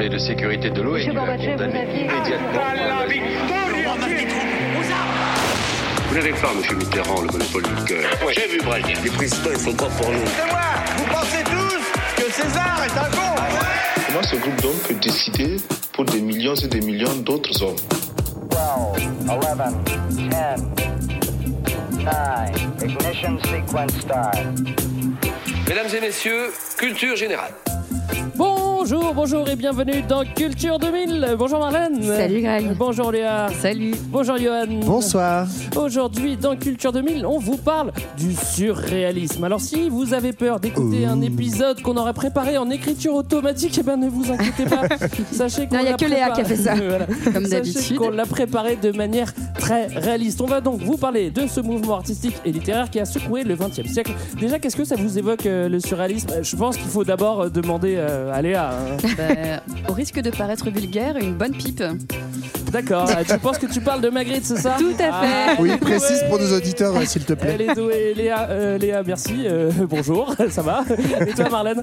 Conseil de sécurité de l'ONU a condamné immédiatement Vous n'avez pas, monsieur Mitterrand, le monopole du cœur. J'ai vu Brazil. Les présidents, ils sont pas pour nous. C'est moi Vous pensez tous que César est un con Comment ce groupe d'hommes peut décider pour des millions et des millions d'autres hommes 12, 11, 10, 9, ignition sequence start. Mesdames et messieurs, culture générale. Bonjour, bonjour et bienvenue dans Culture 2000. Bonjour Marlène. Salut Greg. Bonjour Léa. Salut. Bonjour Johan. Bonsoir. Aujourd'hui dans Culture 2000, on vous parle du surréalisme. Alors si vous avez peur d'écouter un épisode qu'on aurait préparé en écriture automatique, eh ben ne vous inquiétez pas. Sachez qu'on Non, il y a l'a que Léa préparé- qui a fait ça. Voilà. Comme Sachez d'habitude. qu'on l'a préparé de manière très réaliste. On va donc vous parler de ce mouvement artistique et littéraire qui a secoué le XXe siècle. Déjà, qu'est-ce que ça vous évoque euh, le surréalisme? Je pense qu'il faut d'abord euh, demander euh, à Léa. Bah, au risque de paraître vulgaire, une bonne pipe. D'accord. Euh, tu penses que tu parles de Magritte, c'est ça Tout à fait. Ah, Oui, elle est précise douée. pour nos auditeurs, euh, s'il te plaît. Elle est douée. Léa, euh, Léa merci. Euh, bonjour, ça va Et toi, Marlène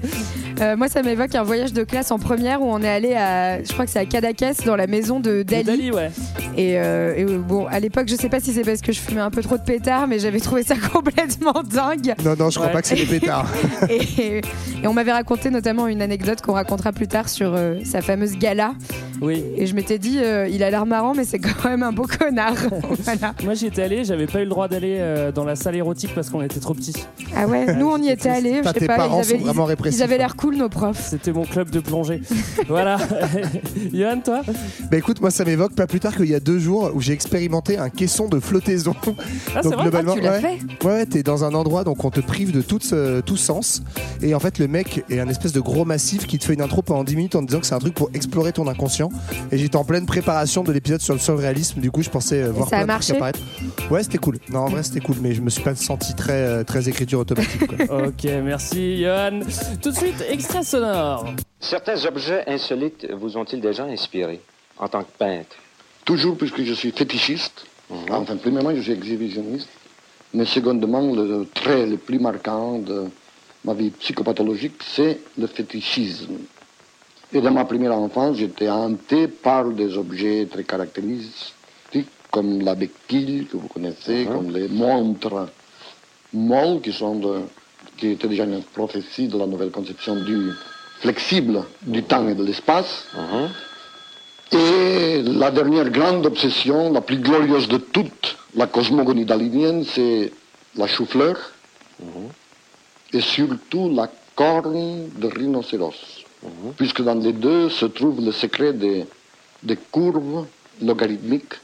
Euh, moi, ça m'évoque un voyage de classe en première où on est allé à, je crois que c'est à Cadaqués, dans la maison de Dali. Dali, ouais. Et, et, bon, à l'époque, je sais pas si c'est parce que je fumais un peu trop de pétards, mais j'avais trouvé ça complètement dingue. Non, non, je crois Ouais. pas que c'est des pétards. Et, et on m'avait raconté notamment une anecdote qu'on racontera plus tard sur euh, sa fameuse gala. Oui. Et je m'étais dit, euh, il a l'air marrant, mais c'est quand même un beau connard. voilà. Moi, j'y étais allé, j'avais pas eu le droit d'aller euh, dans la salle érotique parce qu'on était trop petits. Ah ouais, nous on y était allés. Je sais tes pas, parents ils avaient, vraiment ils- répressifs, ils avaient hein. l'air cool, nos profs. C'était mon club de plongée. voilà. Johan, toi? Bah écoute, moi ça m'évoque pas plus tard qu'il y a deux jours où j'ai expérimenté un caisson de flottaison. Ah, c'est vrai? Ah, tu l'as ouais, fait ouais, t'es dans un endroit donc on te prive de tout, ce- tout sens. Et en fait, le mec est un espèce de gros massif qui te fait une intro pendant 10 minutes en te disant que c'est un truc pour explorer ton inconscient. Et j'étais en pleine préparation de l'épisode sur le surréalisme, du coup je pensais euh, voir ça a plein de trucs apparaître. Ouais, c'était cool. Non, en vrai c'était cool, mais je me suis pas senti très, euh, très écriture automatique. quoi. Ok, merci, Johan. Tout de suite, extrait sonore. Certains objets insolites vous ont-ils déjà inspiré en tant que peintre? Toujours puisque je suis fétichiste. Enfin, premièrement, je suis exhibitionniste. Mais secondement, le trait le plus marquant de ma vie psychopathologique, c'est le fétichisme. Et dans ma première enfance, j'étais hanté par des objets très caractéristiques, comme la béquille que vous connaissez, comme les montres molles, qui, sont de- qui étaient déjà une prophétie de la nouvelle conception du flexible du temps et de l'espace. Et la dernière grande obsession, la plus glorieuse de toutes, la cosmogonie dalinienne, c'est la chou-fleur et surtout la corne de rhinocéros. Puisque dans les deux se trouve le secret des, des courbes logarithmiques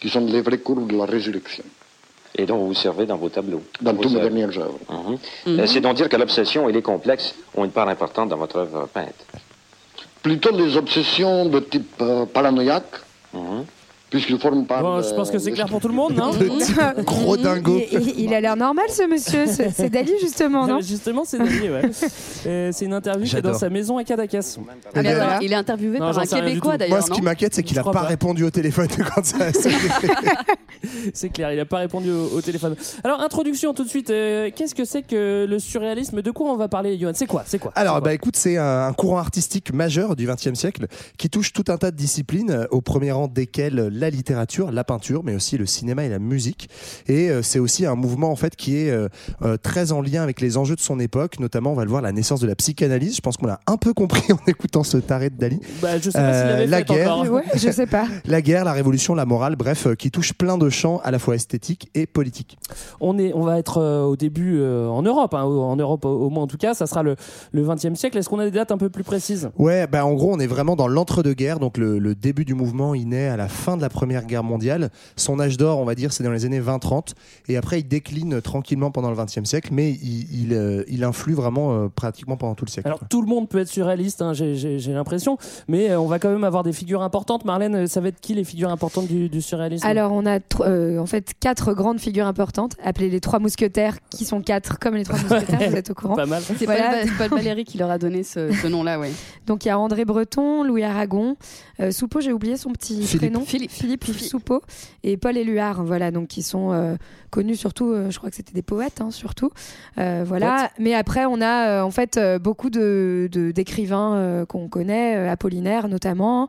qui sont les vraies courbes de la résurrection. et dont vous vous servez dans vos tableaux Dans toutes mes œuvres. dernières œuvres. Mhm. Euh, C'est donc dire que l'obsession et les complexes ont une part importante dans votre œuvre peinte. Plutôt les obsessions de type euh, paranoïaque, Puisqu'ils forment part Bon, de- je pense que c'est clair pour tout le monde, non Gros dingo. Il, il- il a l'air normal ce monsieur, c'est Dali justement, non Justement, c'est Dali, ouais. Euh, c'est une interview qui est dans sa maison à Cadaqués. Eh Il, est- ben, il est interviewé Non, par un Québécois d'ailleurs. Moi, ce qui m'inquiète, c'est qu'il Je a crois pas, pas. répondu au téléphone quand ça. C'est clair, il n'a pas répondu au, au téléphone. Alors, introduction tout de suite. euh, Qu'est-ce que c'est que le surréalisme? De quoi on va parler, Johan? C'est quoi? C'est quoi? Alors, bah écoute, c'est un, un courant artistique majeur du XXe siècle qui touche tout un tas de disciplines, euh, au premier rang desquelles la littérature, la peinture, mais aussi le cinéma et la musique. Et euh, c'est aussi un mouvement en fait qui est euh, euh, très en lien avec les enjeux de son époque, notamment on va le voir la naissance de la psychanalyse. Je pense qu'on l'a un peu compris en écoutant ce taré de Dali. Bah, je sais pas Euh, la fait guerre. encore. Ouais, je sais pas. La guerre, la révolution, la morale, bref, euh, qui touche plein de champs à la fois esthétiques et politiques. On, est, on va être euh, au début euh, en Europe, hein, en Europe au, au moins en tout cas, ça sera le, le 20e siècle. Est-ce qu'on a des dates un peu plus précises? Ouais, bah en gros, on est vraiment dans l'entre-deux-guerres. Donc, le, le début du mouvement, il naît à la fin de la Première Guerre mondiale. Son âge d'or, on va dire, c'est dans les années 20-30. Et après, il décline tranquillement pendant le XXe siècle, mais il, il, euh, il influe vraiment euh, pratiquement pendant tout le siècle. Alors tout le monde peut être surréaliste, hein, j'ai- l'impression, mais euh, on va quand même avoir des figures importantes. Marlène, ça va être qui les figures importantes du, du surréalisme? Alors, on a euh, en fait quatre grandes figures importantes, appelées les trois mousquetaires, qui sont quatre comme les trois mousquetaires, vous êtes au courant. Pas mal. C'est Voilà. Paul, Va- Paul Valéry qui leur a donné ce, ce nom-là, ouais. Donc, il y a André Breton, Louis Aragon, euh, Soupeau, j'ai oublié son petit Philippe. prénom. Philippe. Philippe Soupeau et Paul Éluard, voilà, donc qui sont euh, connus surtout, euh, je crois que c'était des poètes, hein, surtout, Euh, voilà. Mais après, on a en fait beaucoup de d'écrivains qu'on connaît, Apollinaire notamment,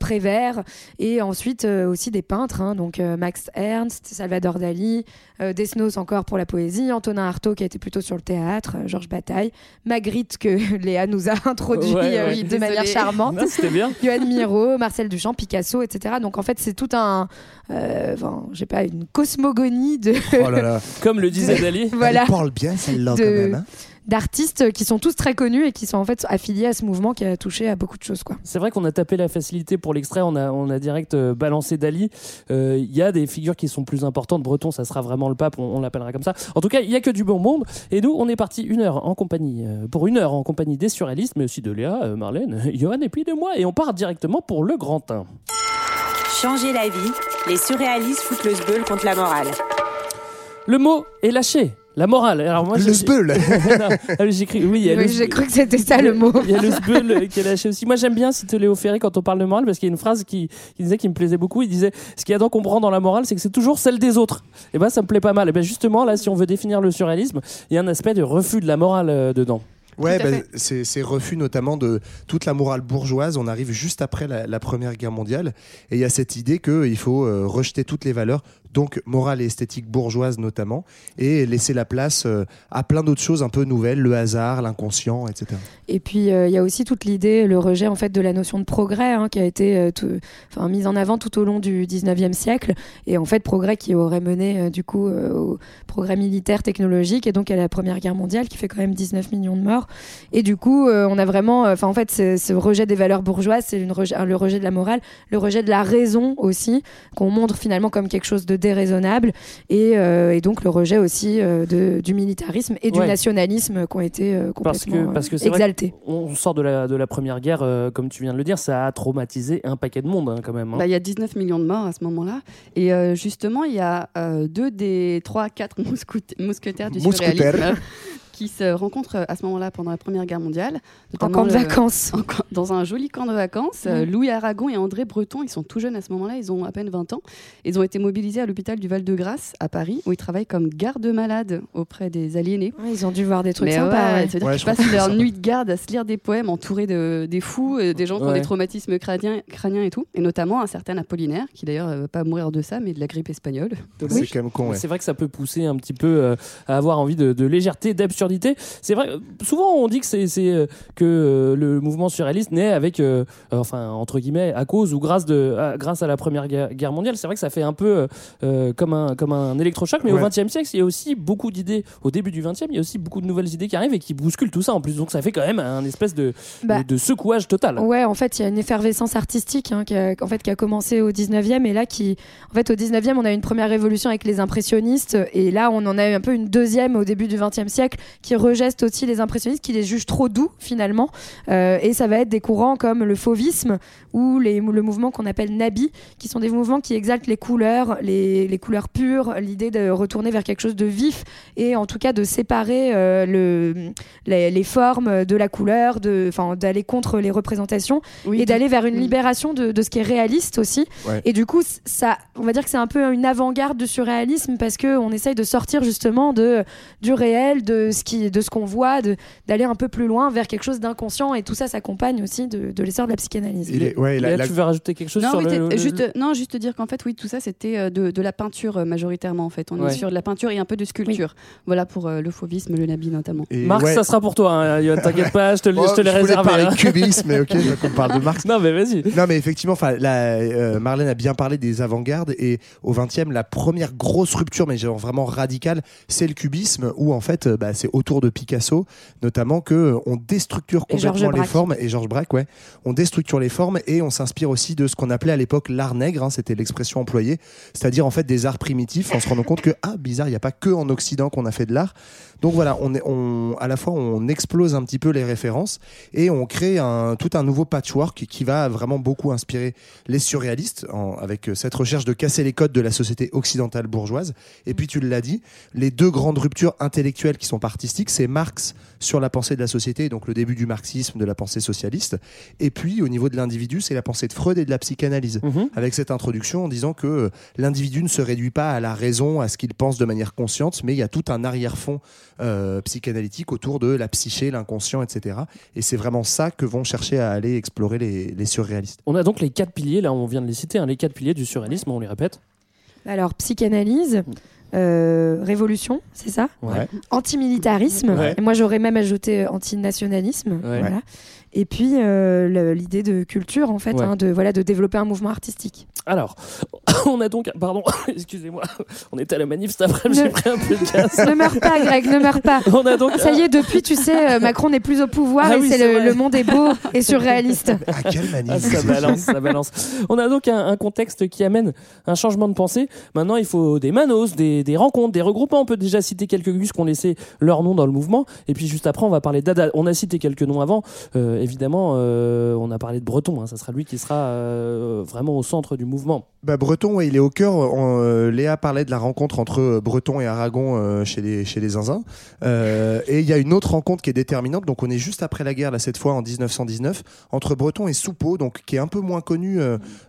Prévert, et ensuite aussi des peintres, hein, donc Max Ernst, Salvador Dali, Desnos encore pour la poésie, Antonin Artaud qui a été plutôt sur le théâtre, euh, Georges Bataille, Magritte que Léa nous a introduit Ouais, euh, ouais. de manière charmante. Non, C'était bien. Johan Miro, Marcel Duchamp, Picasso, etc. Donc en fait, c'est tout un, euh, enfin, j'ai pas une cosmogonie de Oh là là. Comme le disait Dali. voilà Elle parle bien celle-là De- quand même. hein. D'artistes qui sont tous très connus et qui sont en fait affiliés à ce mouvement qui a touché à beaucoup de choses, quoi. C'est vrai qu'on a tapé la facilité pour l'extrait, on a, on a direct euh, balancé Dali. Euh, Il y a des figures qui sont plus importantes. Breton, ça sera vraiment le pape, on, on l'appellera comme ça. En tout cas, il y a que du bon monde. Et nous, on est parti une heure en compagnie, euh, pour une heure en compagnie des surréalistes, mais aussi de Léa, euh, Marlène, Johan et puis de moi. Et on part directement pour le Grand 1. Changer la vie, les surréalistes foutent le sbeul contre la morale. Le mot est lâché. La morale. Alors moi, Le j'ai- sbeul. Ah j'ai cru. Oui, j'ai cru que c'était ça le mot. Il y a le sbeul euh, qui est lâché aussi. Moi, j'aime bien citer Léo Ferré quand on parle de morale parce qu'il y a une phrase qui, qui disait qui me plaisait beaucoup. Il disait Ce qu'il y a donc comprend dans la morale, c'est que c'est toujours celle des autres. Et ben, ça me plaît pas mal. Et ben, justement, là, si on veut définir le surréalisme, il y a un aspect de refus de la morale euh, dedans. Ouais, bah, fait. c'est c'est refus notamment de toute la morale bourgeoise. On arrive juste après la, la Première Guerre mondiale et il y a cette idée qu'il faut euh, rejeter toutes les valeurs, donc morale et esthétique bourgeoise notamment, et laisser la place euh, à plein d'autres choses un peu nouvelles, le hasard, l'inconscient, etc. Et puis euh, il y a aussi toute l'idée, le rejet en fait de la notion de progrès hein, qui a été euh, mise en avant tout au long du 19e siècle et en fait progrès qui aurait mené euh, du coup au progrès militaire technologique et donc à la Première Guerre mondiale qui fait quand même 19 millions de morts et du coup on a vraiment enfin en fait ce, rejet des valeurs bourgeoises c'est le rejet de la morale, le rejet de la raison aussi qu'on montre finalement comme quelque chose de déraisonnable et, euh, et donc le rejet aussi euh, de, du militarisme et du Ouais. nationalisme qui ont été euh, Parce que, complètement parce que c'est vrai exaltés. on sort de la, de la première guerre, euh, comme tu viens de le dire, ça a traumatisé un paquet de monde hein, quand même. hein. Bah, il y a 19 millions de morts à ce moment-là. Et euh, justement, il y a euh, deux des trois, quatre mousquetaires du surréalisme qui se rencontrent à ce moment-là pendant la Première Guerre mondiale. En notamment camp de le- vacances. en dans un joli camp de vacances. Euh, Louis Aragon et André Breton, ils sont tout jeunes à ce moment-là, ils ont à peine 20 ans. Ils ont été mobilisés à l'hôpital du Val-de-Grâce à Paris, où ils travaillent comme garde-malades auprès des aliénés. Ouais, ils ont dû voir des trucs Mais sympas. ouais, ouais. crois passent leur nuit de garde à se lire des poèmes entourés de, des fous, euh, des gens qui ont des traumatismes crâniens, crâniens et tout. Et notamment un certain Apollinaire, qui d'ailleurs euh, va pas mourir de ça, mais de la grippe espagnole. C'est quand même con. ouais. C'est vrai que ça peut pousser un petit peu euh, à avoir envie de, de légèreté, d'absurdité. C'est vrai, souvent on dit que c'est euh, que euh, le mouvement surréaliste naît avec, euh, enfin entre guillemets, à cause ou grâce de, à, grâce à la Première Guerre, Guerre mondiale. C'est vrai que ça fait un peu euh, comme un comme un électrochoc, mais Ouais. au XXe siècle, il y a aussi beaucoup d'idées. Au début du XXe, il y a aussi beaucoup de nouvelles idées qui arrivent et qui bousculent tout ça en plus. Donc ça fait quand même un espèce de, Bah, de, de secouage total. Ouais, en fait, il y a une effervescence artistique hein, qui, a, en fait, qui a commencé au 19e et là qui en fait au 19e, on a eu une première révolution avec les impressionnistes et là on en a eu un peu une deuxième au début du 20e siècle qui rejette aussi les impressionnistes qui les jugent trop doux finalement Euh, et ça va être des courants comme le fauvisme ou les, le mouvement qu'on appelle Nabi qui sont des mouvements qui exaltent les couleurs, les, les couleurs pures, l'idée de retourner vers quelque chose de vif et en tout cas de séparer euh, le, les, les formes de la couleur, d'aller contre les représentations Oui, et d'aller vers une Mm. libération de, de ce qui est réaliste aussi. Ouais. Et du coup, ça, on va dire que c'est un peu une avant-garde du surréalisme parce que on essaye de sortir justement de du réel, de ce qui, de ce qu'on voit, de d'aller un peu plus loin vers quelque chose d'inconscient et tout ça s'accompagne aussi de, de l'essor de la psychanalyse. Il est- ouais, la- Léa, la- tu veux rajouter quelque chose Non, sur oui, le, t'es- le- juste, non, juste dire qu'en fait, oui, tout ça, c'était euh, de, de la peinture euh, majoritairement, en fait. On Ouais. est sur de la peinture et un peu de sculpture. Voilà pour euh, le fauvisme, le nabi notamment. et Marx, ouais. ça sera pour toi, hein, t'inquiète pas, je te, le- Oh, je te je voulais réservé. parler hein. cubisme, mais ok, je veux qu'on parle de Marx. Non, mais vas-y. Non, mais effectivement, enfin, la, euh, Marlène a bien parlé des avant-gardes et au 20e, la première grosse rupture, mais genre vraiment radicale, c'est le cubisme où en fait, bah, c'est autour de Picasso, notamment que euh, on déstructure complètement les formes et Georges Braque, ouais, on déstructure les formes et on s'inspire aussi de ce qu'on appelait à l'époque l'art nègre, hein, c'était l'expression employée, c'est-à-dire en fait des arts primitifs, en se rendant compte que ah bizarre, il n'y a pas que en Occident qu'on a fait de l'art. Donc voilà, on est, on, à la fois on explose un petit peu les références et on crée un, tout un nouveau patchwork qui, va vraiment beaucoup inspirer les surréalistes en- avec euh, cette recherche de casser les codes de la société occidentale bourgeoise. Et puis tu l'as dit, les deux grandes ruptures intellectuelles qui sont parties artistique, c'est Marx sur la pensée de la société, donc le début du marxisme, de la pensée socialiste. Et puis, au niveau de l'individu, c'est la pensée de Freud et de la psychanalyse, Mhm. avec cette introduction en disant que euh, l'individu ne se réduit pas à la raison, à ce qu'il pense de manière consciente, mais il y a tout un arrière-fond euh, psychanalytique autour de la psyché, l'inconscient, etc. Et c'est vraiment ça que vont chercher à aller explorer les, les surréalistes. On a donc les quatre piliers, là on vient de les citer, hein, les quatre piliers du surréalisme, on les répète. Alors, psychanalyse, euh, révolution, c'est ça Ouais. Antimilitarisme, Ouais. et moi j'aurais même ajouté antinationalisme. Ouais. Voilà. Et puis euh, l'idée de culture, en fait, Ouais. hein, de, voilà, de développer un mouvement artistique. Alors, on a donc, pardon, excusez-moi, on était à la manif cet après-midi, j'ai Ne- pris un peu de gaz. ne meurs pas, Greg, ne meurs pas. On a donc, Ça y est, depuis, tu sais, euh, Macron n'est plus au pouvoir Ah et oui, c'est c'est le, monde est beau et surréaliste. Ah, quelle manif Ah, ça balance, ça balance. On a donc un, un contexte qui amène un changement de pensée. Maintenant, il faut des manos, des, des rencontres, des regroupements. On peut déjà citer quelques gus qui ont laissé leur nom dans le mouvement. Et puis juste après, on va parler d'Ada. On a cité quelques noms avant. Euh, évidemment, euh, on a parlé de Breton. hein. Ça sera lui qui sera euh, vraiment au centre du mouvement. Bah, Breton, ouais, il est au cœur. Euh, Léa parlait de la rencontre entre Breton et Aragon chez les chez les Zinzins. Et il y a une autre rencontre qui est déterminante. Donc on est juste après la guerre là cette fois en 1919 entre Breton et Soupeau, donc qui est un peu moins connu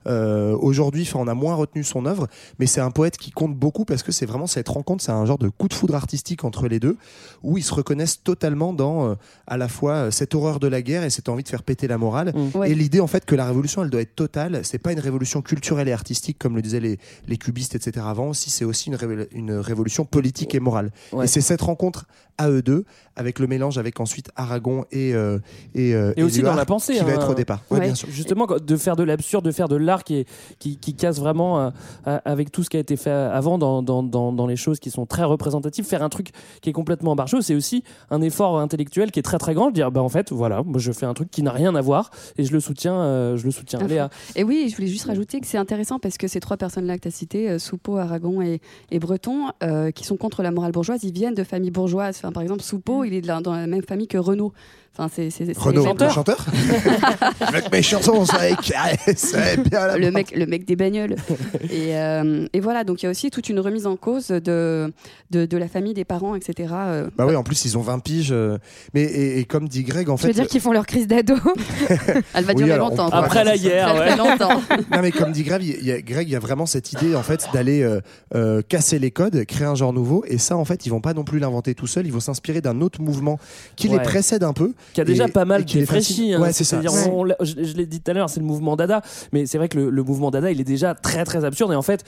aujourd'hui. On a moins retenu son œuvre, mais c'est un poète qui compte beaucoup parce que c'est vraiment cette rencontre, c'est un genre de coup de foudre artistique entre les deux où ils se reconnaissent totalement dans à la fois cette horreur de la guerre et cette envie de faire péter la morale Mm. Ouais. et l'idée en fait que la révolution elle doit être totale. C'est pas une révolution culturelle et artistique comme le disaient les, les cubistes etc avant. Si c'est aussi une, une révolution politique et morale. Ouais. Et c'est cette rencontre à eux deux avec le mélange avec ensuite Aragon et euh, et, euh, Et aussi Éluard dans la pensée, qui va hein. être au départ. Ouais, Ouais. bien sûr. Justement, de faire de l'absurde, de faire de l'art qui, est- qui, qui casse vraiment euh, euh, avec tout ce qui a été fait avant dans, dans, dans, dans les choses qui sont très représentatives. Faire un truc qui est complètement barchot, c'est aussi un effort intellectuel qui est très très grand. Dire, bah en fait, voilà, moi je fais un truc qui n'a rien à voir et je le soutiens, euh, je le soutiens. Léa. Et oui, je voulais juste rajouter que c'est intéressant parce que ces trois personnes-là que tu as citées, euh, Soupeau, Aragon et, et Breton, euh, qui sont contre la morale bourgeoise, ils viennent de familles bourgeoises. Enfin, par exemple, Soupeau, il est de la- dans la même famille que Renaud. Enfin, c'est Renaud, légendaire. le chanteur Avec mes chansons, ça c'est bien la le mec, le mec des bagnoles. et, euh, et voilà, donc il y a aussi toute une remise en cause de, de, de la famille, des parents, etc. euh, Bah oui, en plus ils ont 20 piges. euh, Mais et, et comme dit Greg, en fait, veux dire qu'ils font leur crise d'ado Elle va Oui, durer longtemps. Après la guerre, ouais. longtemps. Non mais comme dit Greg, il y a, Greg, il y a vraiment cette idée en fait d'aller euh, euh, casser les codes, créer un genre nouveau. Et ça, en fait, ils vont pas non plus l'inventer tout seuls. Ils vont s'inspirer d'un autre mouvement qui les précède un peu. Qui a déjà Et- pas mal défraîchi. hein. Ouais, c'est ça. C'est-à-dire, Ouais. on l'a- je, je l'ai dit tout à l'heure, c'est le mouvement Dada, mais c'est vrai que le, le mouvement Dada, il est déjà très très absurde et en fait,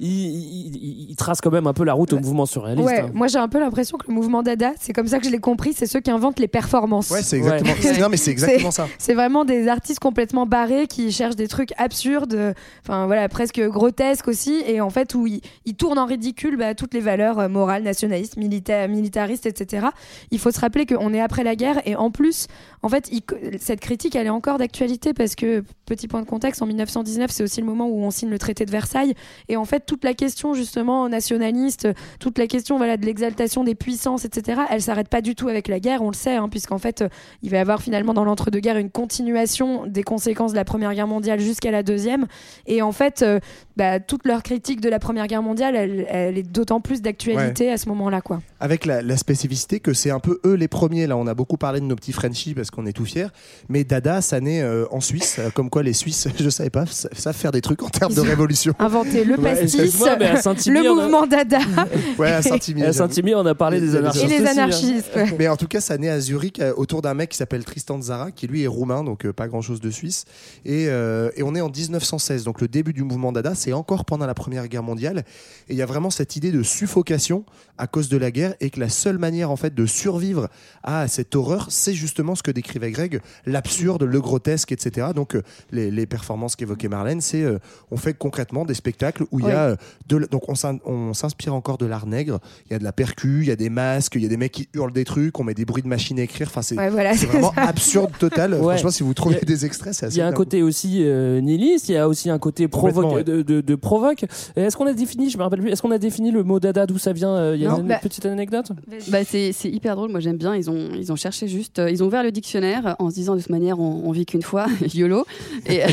il, il- il- il trace quand même un peu la route au mouvement surréaliste. Ouais, hein. moi j'ai un peu l'impression que le mouvement Dada, c'est comme ça que je l'ai compris, c'est ceux qui inventent les performances. Ouais, c'est exactement. c'est- Non mais c'est exactement ça. C'est vraiment des artistes complètement barrés qui cherchent des trucs absurdes, euh, enfin voilà, presque grotesques aussi, et en fait où ils, ils tournent en ridicule bah, toutes les valeurs euh, morales, nationalistes, milita- militaristes, etc. Il faut se rappeler qu'on est après la guerre, et en plus, plus en fait, il- cette critique, elle est encore d'actualité parce que, petit point de contexte, en 1919, c'est aussi le moment où on signe le traité de Versailles, et en fait, toute la question justement nationaliste, toute la question voilà, de l'exaltation des puissances, etc., elle s'arrête pas du tout avec la guerre, on le sait, hein, puisqu'en fait, il va y avoir finalement dans l'entre-deux-guerres une continuation des conséquences de la Première Guerre mondiale jusqu'à la Deuxième. Et en fait, euh, bah, toute leur critique de la Première Guerre mondiale, elle, elle est d'autant plus d'actualité à ce moment-là. quoi. Avec la, la spécificité que c'est un peu eux les premiers. Là, on a beaucoup parlé de nos petits Frenchies parce qu'on est tout fiers. Mais Dada, ça naît euh, en Suisse. euh, Comme quoi, les Suisses, je savais pas, sa- savent faire des trucs en termes de révolution. Inventer le pastis, le on a- mouvement Dada Ouais, à Saint-Imier. À j'avoue. Saint-Imier, on a parlé des anarchistes. et les hein. anarchistes. ouais. Mais en tout cas, ça naît à Zurich euh, autour d'un mec qui s'appelle Tristan Zara, qui lui est roumain, donc euh, pas grand chose de suisse. Et, euh, et on est en 1916, donc le début du mouvement Dada, c'est encore pendant la Première Guerre mondiale. Et il y a vraiment cette idée de suffocation à cause de la guerre et que la seule manière en fait de survivre à cette horreur, c'est justement ce que décrivait Greg, l'absurde, le grotesque, etc. Donc euh, les, les performances qu'évoquait Marlène, c'est euh, on fait concrètement des spectacles où il y a euh, de donc on s'in- on s'inspire encore de l'art nègre. Il y a de la percu, il y a des masques, il y a des mecs qui hurlent des trucs, on met des bruits de machines à écrire. Enfin c'est Ouais, voilà, vraiment ça. absurde total. Ouais. Franchement, si vous trouvez a- des extraits, c'est assez Il y a un côté aussi euh, nihiliste, il y a aussi un côté provoque, ouais. de, de- de provoque. Est-ce qu'on a défini, je me rappelle plus, est-ce qu'on a défini le mot dada, d'où ça vient Il y a Non, une bah- petite anecdote? Bah, c'est c'est hyper drôle, moi j'aime bien. Ils ont, ils ont cherché juste, ils ont ouvert le dictionnaire en se disant de toute manière on, on vit qu'une fois, YOLO. Et, et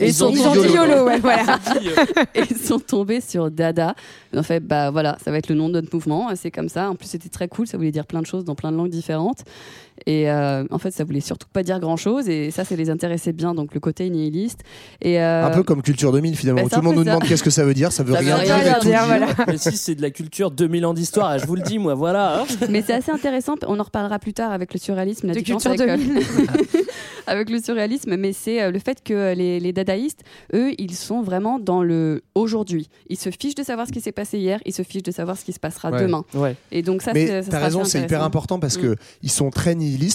Ils ont Ils ont dit YOLO, ouais, voilà. Dit, euh, et ils sont tombés sur Dada. En fait, fait, bah voilà, ça va être le nom de notre mouvement. C'est comme ça. En plus, c'était très cool. Ça voulait dire plein de choses dans plein de langues différentes. Et euh, en fait, ça voulait surtout pas dire grand chose. Et ça, ça les intéressait bien. Donc le côté nihiliste. Et euh, Un peu comme Culture 2000 finalement. bah, Tout le monde nous ça. demande qu'est-ce que ça veut dire. Ça veut Ça rien rien dire. et tout dire, dire. voilà. Mais si c'est de la culture 2000 ans d'histoire, je vous le dis, moi, voilà. hein. Mais c'est assez intéressant. On en reparlera plus tard avec le surréalisme. La De culture avec, euh, avec le surréalisme, mais c'est le fait que les, les dadaïstes, eux, ils sont vraiment dans le aujourd'hui. Ils se fichent de savoir ce qui s'est passé hier, ils se fichent de savoir ce qui se passera Ouais. demain. Ouais. Et donc ça, Mais t'as raison, c'est hyper important parce Mm. que ils sont très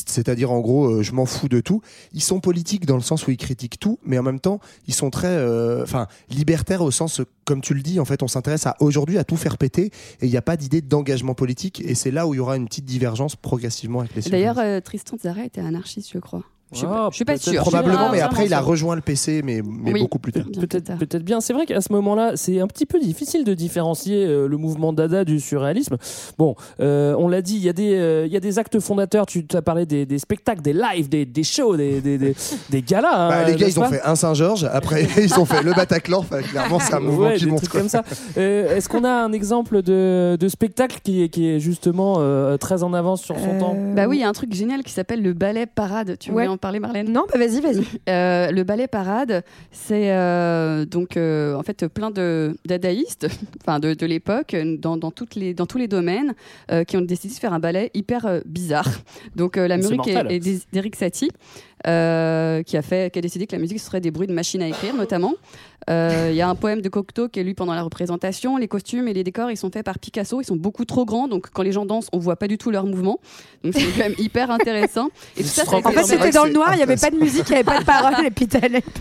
c'est-à-dire en gros, euh, je m'en fous de tout. Ils sont politiques dans le sens où ils critiquent tout, mais en même temps, ils sont très, euh, libertaires au sens, comme tu le dis, en fait, on s'intéresse à aujourd'hui à tout faire péter et il n'y a pas d'idée d'engagement politique. Et c'est là où il y aura une petite divergence progressivement avec les. D'ailleurs, euh, Tristan Tzara était anarchiste, je crois. Je suis Ah, suis pas sûre. probablement, Je mais après, il a rejoint le PC, mais, mais Oui. beaucoup plus tard. Peut-être peut-être bien. C'est vrai qu'à ce moment-là, c'est un petit peu difficile de différencier euh, le mouvement Dada du surréalisme. Bon, euh, on l'a dit, il y, a des, euh, il y a des actes fondateurs. Tu as parlé des, des spectacles, des lives, des, des shows, des, des, des, des galas. hein, Bah, les gars, ils ont fait un Saint-Georges, après ils ont fait le Bataclan. Enfin, clairement, c'est un mouvement Ouais, qui monte. comme ça. Euh, Est-ce qu'on a un exemple de, de spectacle qui est, qui est justement euh, très en avance sur son temps? Bah oui, il y a un truc génial qui s'appelle le ballet parade. Tu Ouais. en parler, Marlène? Non, bah vas-y, vas-y. Euh, le ballet parade, c'est euh, donc euh, en fait plein de dadaïstes, enfin de, de l'époque, dans, dans, toutes les, dans tous les domaines, euh, qui ont décidé de faire un ballet hyper euh, bizarre. Donc euh, la musique est, est d'E- d'Eric Satie, euh, qui a fait, qui a décidé que la musique ce serait des bruits de machines à écrire, notamment. Euh, Il y a un poème de Cocteau qui est lu pendant la représentation. Les costumes et les décors, ils sont faits par Picasso. Ils sont beaucoup trop grands, donc quand les gens dansent, on voit pas du tout leurs mouvements. Donc c'est quand même hyper intéressant. Et tout ça, En fait, c'était dans le noir, il n'y avait pas de musique, il n'y avait pas de parole, et puis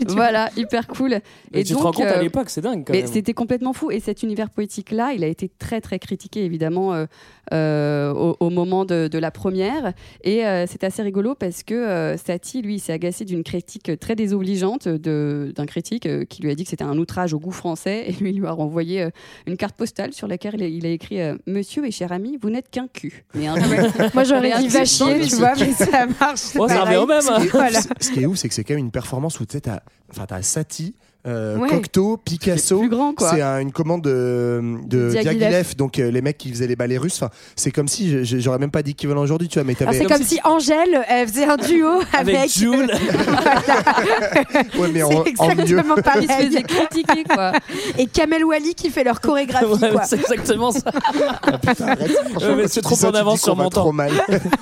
voilà, hyper cool. Mais Et tu donc, te rends compte à euh, l'époque, c'est dingue quand mais c'était complètement fou. Et cet univers poétique-là, il a été très, très critiqué, évidemment, euh, euh, au, au moment de, de la première. Et euh, c'est assez rigolo parce que euh, Satie, lui, il s'est agacé d'une critique très désobligeante de- d'un critique euh, qui lui a dit que c'était un outrage au goût français. Et lui, il lui a renvoyé euh, une carte postale sur laquelle il a, écrit euh, Monsieur et cher ami, vous n'êtes qu'un cul. Mais un cul. Moi, j'aurais dit va chier, tu vois, mais ça marche. Oh, ça revient au même. Ce qui est ouf, Voilà. c'est- Ce qui est ouf, c'est que c'est quand même une performance où tu sais, t'as enfin, t'as Satie, euh, Ouais. Cocteau, Picasso. plus grand, quoi. C'est un- une commande de, de Diaghilev. Diaghilev, donc euh, les mecs qui faisaient les ballets russes. Enfin, c'est comme si, j'aurais même pas dit équivalent aujourd'hui, tu vois, mais c'est comme si Angèle elle faisait un duo avec, Avec Jules. Ouais, mais en, c'est en mieux. exactement Il se pareil. faisait critiquer, quoi. Et Kamel Wally qui fait leur chorégraphie, Ouais, quoi. c'est exactement ça. Quand c'est trop en avance sur mon temps.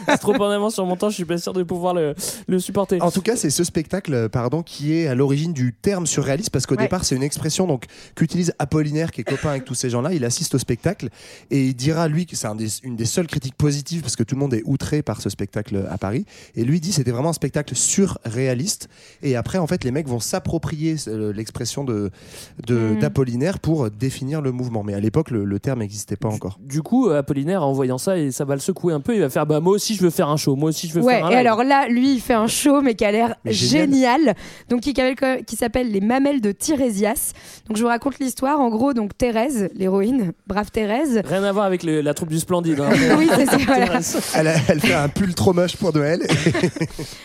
C'est trop en avance sur mon temps, je suis pas sûr de pouvoir le, le supporter. En tout cas, c'est ce spectacle, euh, pardon, qui est à l'origine du terme surréaliste, parce qu'au Ouais. départ, c'est une expression donc qu'utilise Apollinaire, qui est copain avec tous ces gens-là. Il assiste au spectacle et il dira lui que c'est un des- une des seules critiques positives, parce que tout le monde est outré par ce spectacle à Paris. Et lui dit c'était vraiment un spectacle surréaliste. Et après, en fait, les mecs vont s'approprier euh, l'expression de de- Mm. d'Apollinaire pour définir le mouvement. Mais à l'époque, le, le terme n'existait pas encore. Du coup, Apollinaire, en voyant ça, et ça va le secouer un peu, il va faire bah moi aussi je veux faire un show, moi aussi je veux Ouais, faire un et live. alors là, lui, il fait un show, mais qui a l'air génial. génial. Donc, qui s'appelle Les Mamelles de Tirésias. Donc, je vous raconte l'histoire. En gros, donc Thérèse, l'héroïne, brave Thérèse. Rien à voir avec le- la troupe du Splendide. hein. Oui, c'est ça, voilà. Elle, elle fait un pull trop moche pour Noël.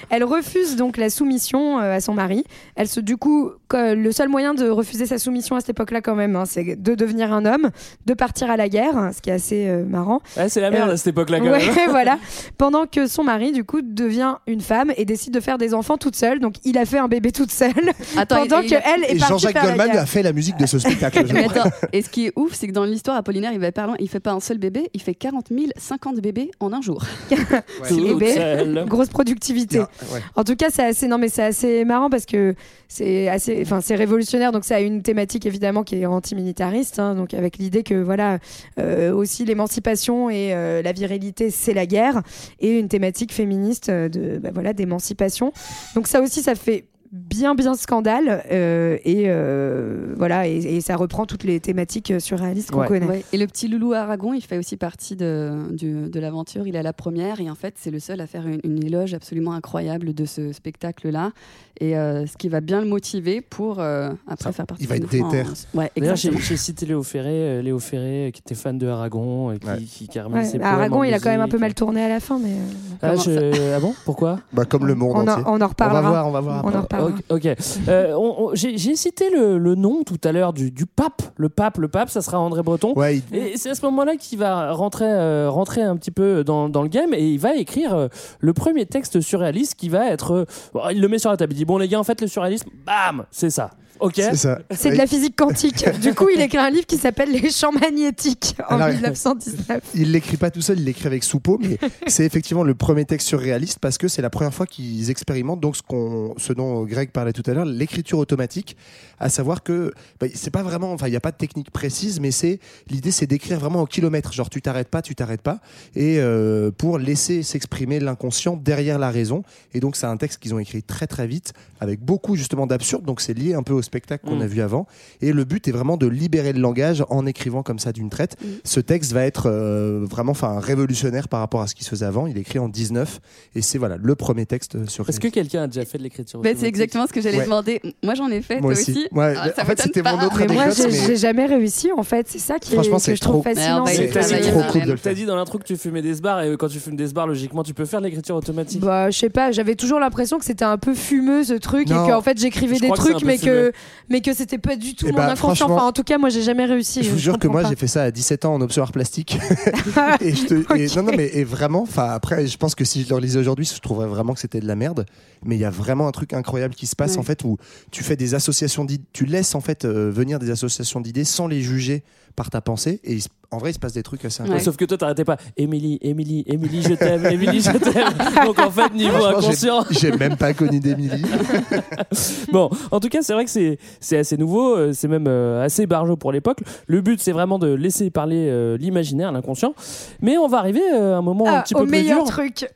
Elle refuse donc la soumission euh, à son mari. Elle se, du coup, le seul moyen de refuser sa soumission à cette époque-là, quand même, hein, c'est de devenir un homme, de partir à la guerre, hein, ce qui est assez euh, marrant. Ouais, c'est la merde Euh, à cette époque-là quand Ouais, même. voilà. Pendant que son mari, du coup, devient une femme et décide de faire des enfants toute seule. Donc, il a fait un bébé toute seule. Attends, pendant que elle est Et partie Jean-Jacques faire la Goldman a fait la musique de ce spectacle. Mais attends, et ce qui est ouf, c'est que dans l'histoire, Apollinaire, il va pas loin, il fait pas un seul bébé, il fait 40 000, 50 bébés en un jour. Toute bébé. Grosse productivité. Ouais. En tout cas, c'est assez, non, mais c'est assez marrant parce que c'est assez, enfin, c'est révolutionnaire. Donc, ça a une thématique évidemment qui est antimilitariste. hein, donc, avec l'idée que voilà, euh, aussi l'émancipation et euh, la virilité, c'est la guerre, et une thématique féministe euh, de, bah, voilà, d'émancipation. Donc, ça aussi, ça fait bien bien scandale euh, et euh, voilà et, et ça reprend toutes les thématiques surréalistes qu'on Ouais. connaît. Ouais. Et le petit loulou Aragon, il fait aussi partie de, l'aventure. Il est à la première et en fait, c'est le seul à faire une, une éloge absolument incroyable de ce spectacle-là. Et euh, ce qui va bien le motiver pour euh, après Ça, faire partie il va être déter. Ouais, D'ailleurs, j'ai exactement. j'ai cité Léo Ferré, Léo Ferré qui était fan de Aragon, et qui, Ouais. qui, qui a ses bah, Aragon, il a quand même un peu mal tourné à la fin, mais Ah, je- ah bon? Pourquoi? Bah, comme le monde on, entier. en, on en On va reparlera. voir, on va voir. Ok. ok. Euh, on- on- J'ai j'ai cité le, le nom tout à l'heure du, du pape. Le pape, le pape, ça sera André Breton. Ouais, il- Et c'est à ce moment-là qu'il va rentrer, euh, rentrer un petit peu dans, dans le game et il va écrire euh, le premier texte surréaliste qui va être. euh, bon, il le met sur la table. Il dit Bon, les gars, en fait, le surréalisme, bam, c'est ça. Ok. C'est ça. C'est de la physique quantique. Du coup, il écrit un livre qui s'appelle Les champs magnétiques en Alors, 1919. Il l'écrit pas tout seul, il l'écrit avec Soupeau, mais c'est effectivement le premier texte surréaliste parce que c'est la première fois qu'ils expérimentent donc ce, qu'on, ce dont Greg parlait tout à l'heure, l'écriture automatique, à savoir que bah, c'est pas vraiment, enfin il n'y a pas de technique précise, mais c'est l'idée c'est d'écrire vraiment au kilomètre, genre tu t'arrêtes pas, tu t'arrêtes pas, et euh, pour laisser s'exprimer l'inconscient derrière la raison. Et donc c'est un texte qu'ils ont écrit très très vite avec beaucoup justement d'absurde, donc c'est lié un peu au spectacle qu'on Mm. a vu avant. Et le but est vraiment de libérer le langage en écrivant comme ça d'une traite. Ce texte va être euh, vraiment enfin révolutionnaire par rapport à ce qui se faisait avant. Il est écrit en 19 et c'est voilà le premier texte sur Est-ce que quelqu'un a déjà fait de l'écriture Bah, c'est exactement ce que j'allais Ouais. demander. Moi, j'en ai fait, Moi toi aussi. aussi. Ouais, Ah, ça en fait, c'était mon autre Mais moi, j'ai mais- j'ai jamais réussi en fait. C'est ça qui est, Franchement, que c'est je trouve trop- fascinant. C'est que- trop Marianne. cool de le t'as dit dans l'intro que tu fumais des bars et quand tu fumes des bars, logiquement, tu peux faire de l'écriture automatique. Bah, je sais pas, j'avais toujours l'impression que c'était un peu fumeux ce truc Non. et qu'en fait j'écrivais des que trucs mais que. Mais que c'était pas du tout Eh mon bah, inconscient. Enfin, en tout cas, moi j'ai jamais réussi. Je vous jure que moi j'ai fait ça à 17 ans en option art plastique et je te et- non non mais et vraiment enfin après je pense que si je le relisais aujourd'hui je trouverais vraiment que c'était de la merde mais il y a vraiment un truc incroyable qui se passe Ouais. en fait où tu fais des associations d'idées tu laisses en fait euh, venir des associations d'idées sans les juger par ta pensée et il se- en vrai il se passe des trucs assez Ouais. incroyables Sauf que toi, t'arrêtais pas. Émilie, Émilie, Émilie, je t'aime, Émilie, je t'aime. Donc en fait, niveau inconscient. j'ai même pas connu d'Emilie Bon, en tout cas, c'est vrai que c'est c'est assez nouveau, euh, c'est même euh, assez barjot pour l'époque. Le but, c'est vraiment de laisser parler euh, l'imaginaire, l'inconscient. Mais on va arriver euh, à un moment un Ah, petit au peu plus meilleur dur, truc.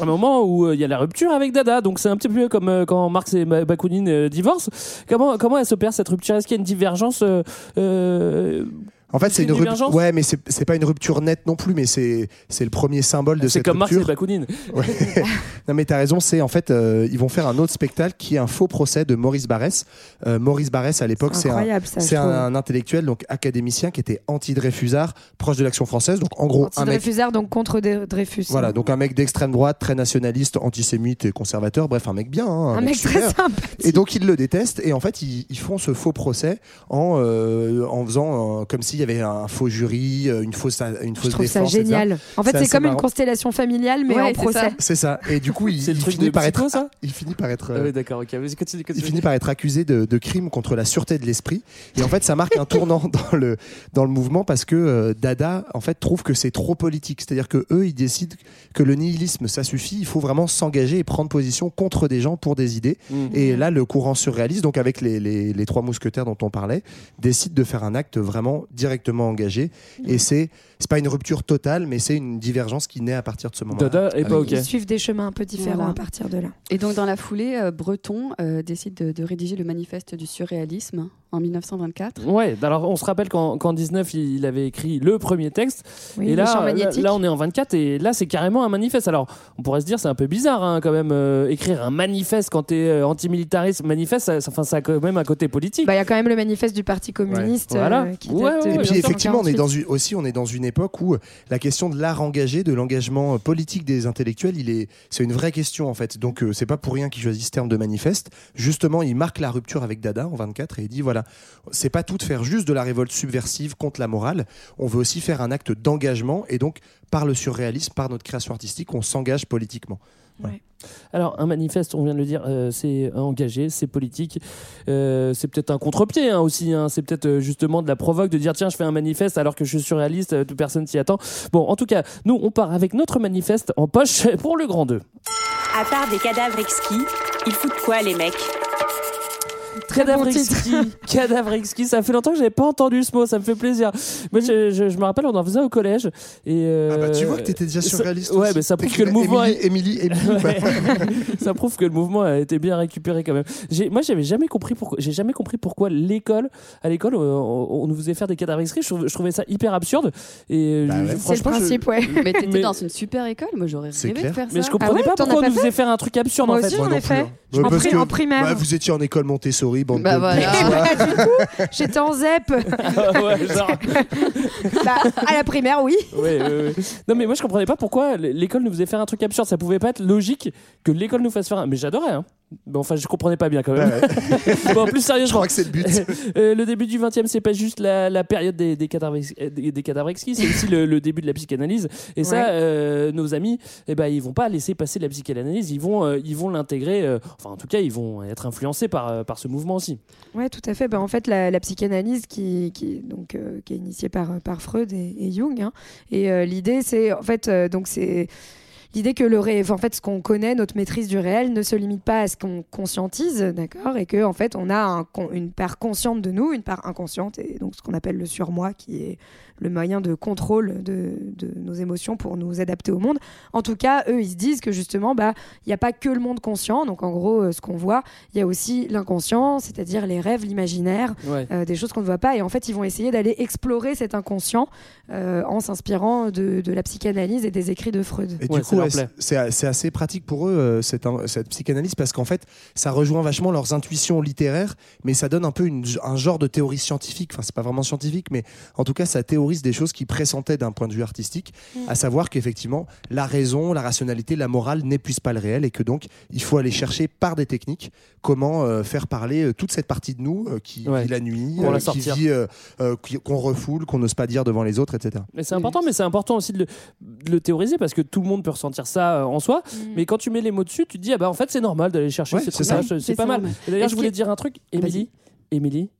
un moment où euh, il y a la rupture avec Dada. Donc c'est un petit peu comme euh, quand Marx et Ba- Bakounine euh, divorcent. Comment comment elle s'opère cette rupture? Est-ce qu'il y a une divergence euh, euh, en fait c'est une une rupture divergence ouais mais c'est c'est pas une rupture nette non plus mais c'est c'est le premier symbole de C'est cette comme Marx et rupture Bakounine. Ouais. non mais t'as raison, c'est en fait euh, ils vont faire un autre spectacle qui est un faux procès de Maurice Barrès. Euh, Maurice Barrès à l'époque c'est un, c'est un, intellectuel donc académicien qui était anti-Dreyfusard, proche de l'action française. Donc en gros un mec Anti-Dreyfusard, donc contre Dre- Dreyfus. voilà, donc un mec d'extrême droite, très nationaliste, antisémite et conservateur, bref un mec bien, hein, un mec très super. sympathique. Et donc ils le détestent et en fait ils, ils font ce faux procès en, euh, en faisant euh, comme s'il y avait un faux jury, euh, une fausse une Je fausse trouve ça etc. génial. En fait, C'est comme une constellation familiale, mais Ouais, en c'est procès. ça. C'est ça. Et du coup il, il finit par être ça il finit par être Ah euh, oui, d'accord, ok. Vas-y, continue, il continue. finit par être accusé de, de crime contre la sûreté de l'esprit. Et en fait, ça marque un tournant dans le, dans le mouvement parce que euh, Dada, en fait, trouve que c'est trop politique. C'est-à-dire que eux, ils décident que le nihilisme, ça suffit. Il faut vraiment s'engager et prendre position contre des gens pour des idées. Mhm. Et là, le courant surréaliste, donc avec les, les, les trois mousquetaires dont on parlait, décide de faire un acte vraiment directement engagé. Et c'est, c'est pas une rupture totale, mais c'est une divergence qui naît à partir de ce moment-là. Dada est pas Avec- ok. Ils suivent des chemins un peu différents Voilà. à partir de là. Et donc, dans la foulée, euh, Breton euh, décide de, de rédiger le manifeste du surréalisme en 1924. Ouais, alors on se rappelle qu'en qu'en 19, il avait écrit le premier texte. Oui, et là, là, on est en 24 et là, c'est carrément un manifeste. Alors, on pourrait se dire, c'est un peu bizarre hein, quand même, euh, écrire un manifeste quand t'es euh, antimilitariste. Manifeste, ça, ça- enfin, ça a quand même un côté politique. Bah, il y a quand même le manifeste du Parti communiste Ouais. Voilà. euh, qui Ouais, date de ouais, Et ouais. puis effectivement, on est 1948. dans une, aussi on est dans une époque où la question de l'art engagé, de l'engagement politique des intellectuels, il est, c'est une vraie question en fait. Donc euh, c'est pas pour rien qu'il choisit ce terme de manifeste. Justement, il marque la rupture avec Dada en 24 et il dit voilà, c'est pas tout de faire juste de la révolte subversive contre la morale. On veut aussi faire un acte d'engagement et donc par le surréalisme, par notre création artistique, on s'engage politiquement. Alors, un manifeste, on vient de le dire, euh, c'est engagé, c'est politique. Euh, c'est peut-être un contre-pied hein, aussi. hein. C'est peut-être euh, justement de la provoque de dire tiens, je fais un manifeste alors que je suis surréaliste, euh, toute personne s'y attend. Bon, en tout cas, nous, on part avec notre manifeste en poche pour le grand 2. À part des cadavres exquis, ils foutent quoi les mecs? Cadavre bon exquis, cadavre exquis, ça fait longtemps que j'avais pas entendu ce mot, ça me fait plaisir. Moi, je, je- je me rappelle, on en faisait au collège. Et euh, Ah bah tu vois que t'étais déjà ça- surréaliste. Ouais, aussi. mais ça prouve que le mouvement. Émilie, Ouais. bah, ça prouve que le mouvement a été bien récupéré quand même. Moi, j'avais jamais compris pourquoi. J'ai jamais compris pourquoi l'école, à l'école, euh, on, nous faisait faire des cadavres exquis. Je, trouvais- je trouvais ça hyper absurde. Et Bah ouais. C'est le je- principe, ouais. Mais t'étais Mais- dans une super école, moi j'aurais C'est rêvé clair. de faire Mais ça. je comprenais Ah ouais, pas pourquoi on nous faisait faire un truc absurde Moi en fait. hein. Je- en, primaire. vous étiez en école Montessori, bande Bah de voilà. Bah, du coup, j'étais en ZEP. Ouais, genre. Bah, à la primaire, oui. Ouais, ouais, ouais. Non mais moi je comprenais pas pourquoi l'école nous faisait faire un truc absurde. Ça pouvait pas être logique que l'école nous fasse faire un. Mais j'adorais. Hein. Bon, enfin, je comprenais pas bien quand même. bon, plus sérieusement. Je crois que c'est le but. Euh, le début du 20e, c'est pas juste la, la période des, des euh, des, des cadavres exquis, c'est aussi le, le début de la psychanalyse. Et ça, Ouais. euh, nos amis, eh ben, ils vont pas laisser passer la psychanalyse, ils vont, euh, ils vont l'intégrer. euh, enfin, en tout cas, ils vont être influencés par, euh, par ce mouvement aussi. Ouais, tout à fait. Ben, en fait, la, la psychanalyse qui, qui, donc, euh, qui est initiée par, par Freud et, et Jung. hein. Et euh, l'idée, c'est en fait, euh, donc c'est l'idée que le ré... en fait, ce qu'on connaît, notre maîtrise du réel, ne se limite pas à ce qu'on conscientise, d'accord, et que en fait, on a une part consciente de nous, une part inconsciente, et donc ce qu'on appelle le surmoi, qui est le moyen de contrôle de, de nos émotions pour nous adapter au monde. En tout cas, eux, ils se disent que justement, bah, il n'y a pas que le monde conscient. Donc, en gros, euh, ce qu'on voit, il y a aussi l'inconscient, c'est-à-dire les rêves, l'imaginaire, Ouais. euh, des choses qu'on ne voit pas. Et en fait, ils vont essayer d'aller explorer cet inconscient euh, en s'inspirant de, de la psychanalyse et des écrits de Freud. Et Ouais, du coup, c'est c'est assez pratique pour eux, euh, cette, cette psychanalyse, parce qu'en fait, ça rejoint vachement leurs intuitions littéraires, mais ça donne un peu une- un genre de théorie scientifique. Enfin, c'est pas vraiment scientifique, mais en tout cas, ça des choses qui pressentaient d'un point de vue artistique, Mm. à savoir qu'effectivement, la raison, la rationalité, la morale n'épuisent pas le réel, et que donc, il faut aller chercher par des techniques comment euh, faire parler euh, toute cette partie de nous euh, qui Ouais. vit la nuit, la qui vit, euh, euh, qu'on refoule, qu'on n'ose pas dire devant les autres, etc. Mais c'est important, mais c'est important aussi de le, de le théoriser parce que tout le monde peut ressentir ça euh, en soi. Mais quand tu mets les mots dessus, tu te dis, ah bah en fait, c'est normal d'aller chercher Ouais, ces c'est pas mal. D'ailleurs, je voulais dire un truc, Émilie, Émilie,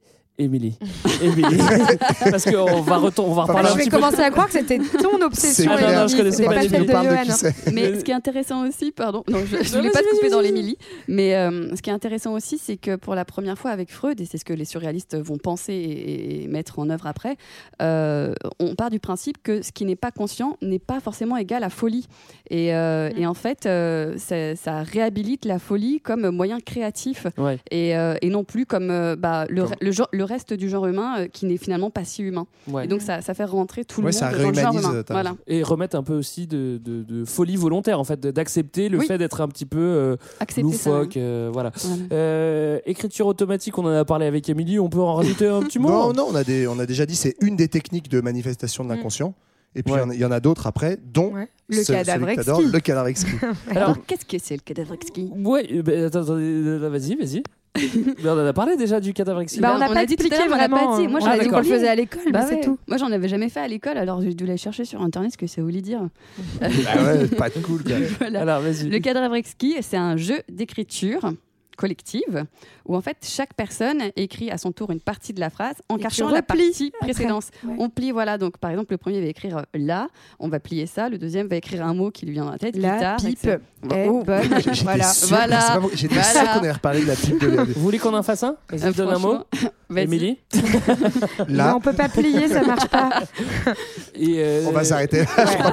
Émilie, Émilie. Parce qu'on va, retom- on va reparler un je vais petit peu. commencer à croire que c'était ton obsession. Ah non, non, je connaissais pas pas celle de Johan. Mais ce qui est intéressant aussi, pardon, non, je, Non, voulais pas te couper dans l'Émilie, mais euh, ce qui est intéressant aussi, c'est que pour la première fois avec Freud, et c'est ce que les surréalistes vont penser et, et mettre en œuvre après, euh, on part du principe que ce qui n'est pas conscient n'est pas forcément égal à folie. Et, euh, et en fait, euh, ça, ça réhabilite la folie comme moyen créatif Ouais. et, euh, et non plus comme euh, bah, le, Comme- le, genre- le reste du genre humain euh, qui n'est finalement pas si humain. Ouais. Et donc ça, ça fait rentrer tout le monde dans le genre humain. Voilà. Et remettre un peu aussi de, de- de folie volontaire, en fait, d'accepter le Oui. fait d'être un petit peu euh, loufoque. euh, voilà. Voilà. Euh, écriture automatique, on en a parlé avec Émilie, on peut en rajouter un petit mot Non, non, on a, des, on a déjà dit c'est une des techniques de manifestation de l'inconscient. Et puis il y en a- il y, en a d'autres après, dont Ouais. Le ce- cadavre exquis. le cadavre exquis. Alors, qu'est-ce que c'est le cadavre exquis? Ouais, euh, bah, attends, attendez, euh, vas-y, vas-y. Mais on en a parlé déjà du cadavre exquis. Bah, on n'a a pas dit expliqué vraiment. pas dit. Moi, on j'en a ai dit qu'on le faisait à l'école, Bah mais c'est ouais. tout. Moi, j'en avais jamais fait à l'école, alors j'ai dû aller chercher sur internet ce que ça voulait dire. Ah ouais, pas de cool. Voilà. Alors, vas-y. Le cadavre exquis, c'est un jeu d'écriture collective où en fait chaque personne écrit à son tour une partie de la phrase en cachant la partie précédente. Ouais. On plie, voilà. Donc par exemple, le premier va écrire euh, là, on va plier ça. Le deuxième va écrire un mot qui lui vient dans la tête. La guitare, pipe etc. est Oh. Voilà. sûr, Voilà. J'étais Voilà. sûr qu'on allait reparler de la pipe de Vous voulez qu'on en fasse un? Vas-y, Euh, donne un mot. Émilie? Là, on peut pas plier, ça marche pas. Et, euh, on va s'arrêter. Ouais,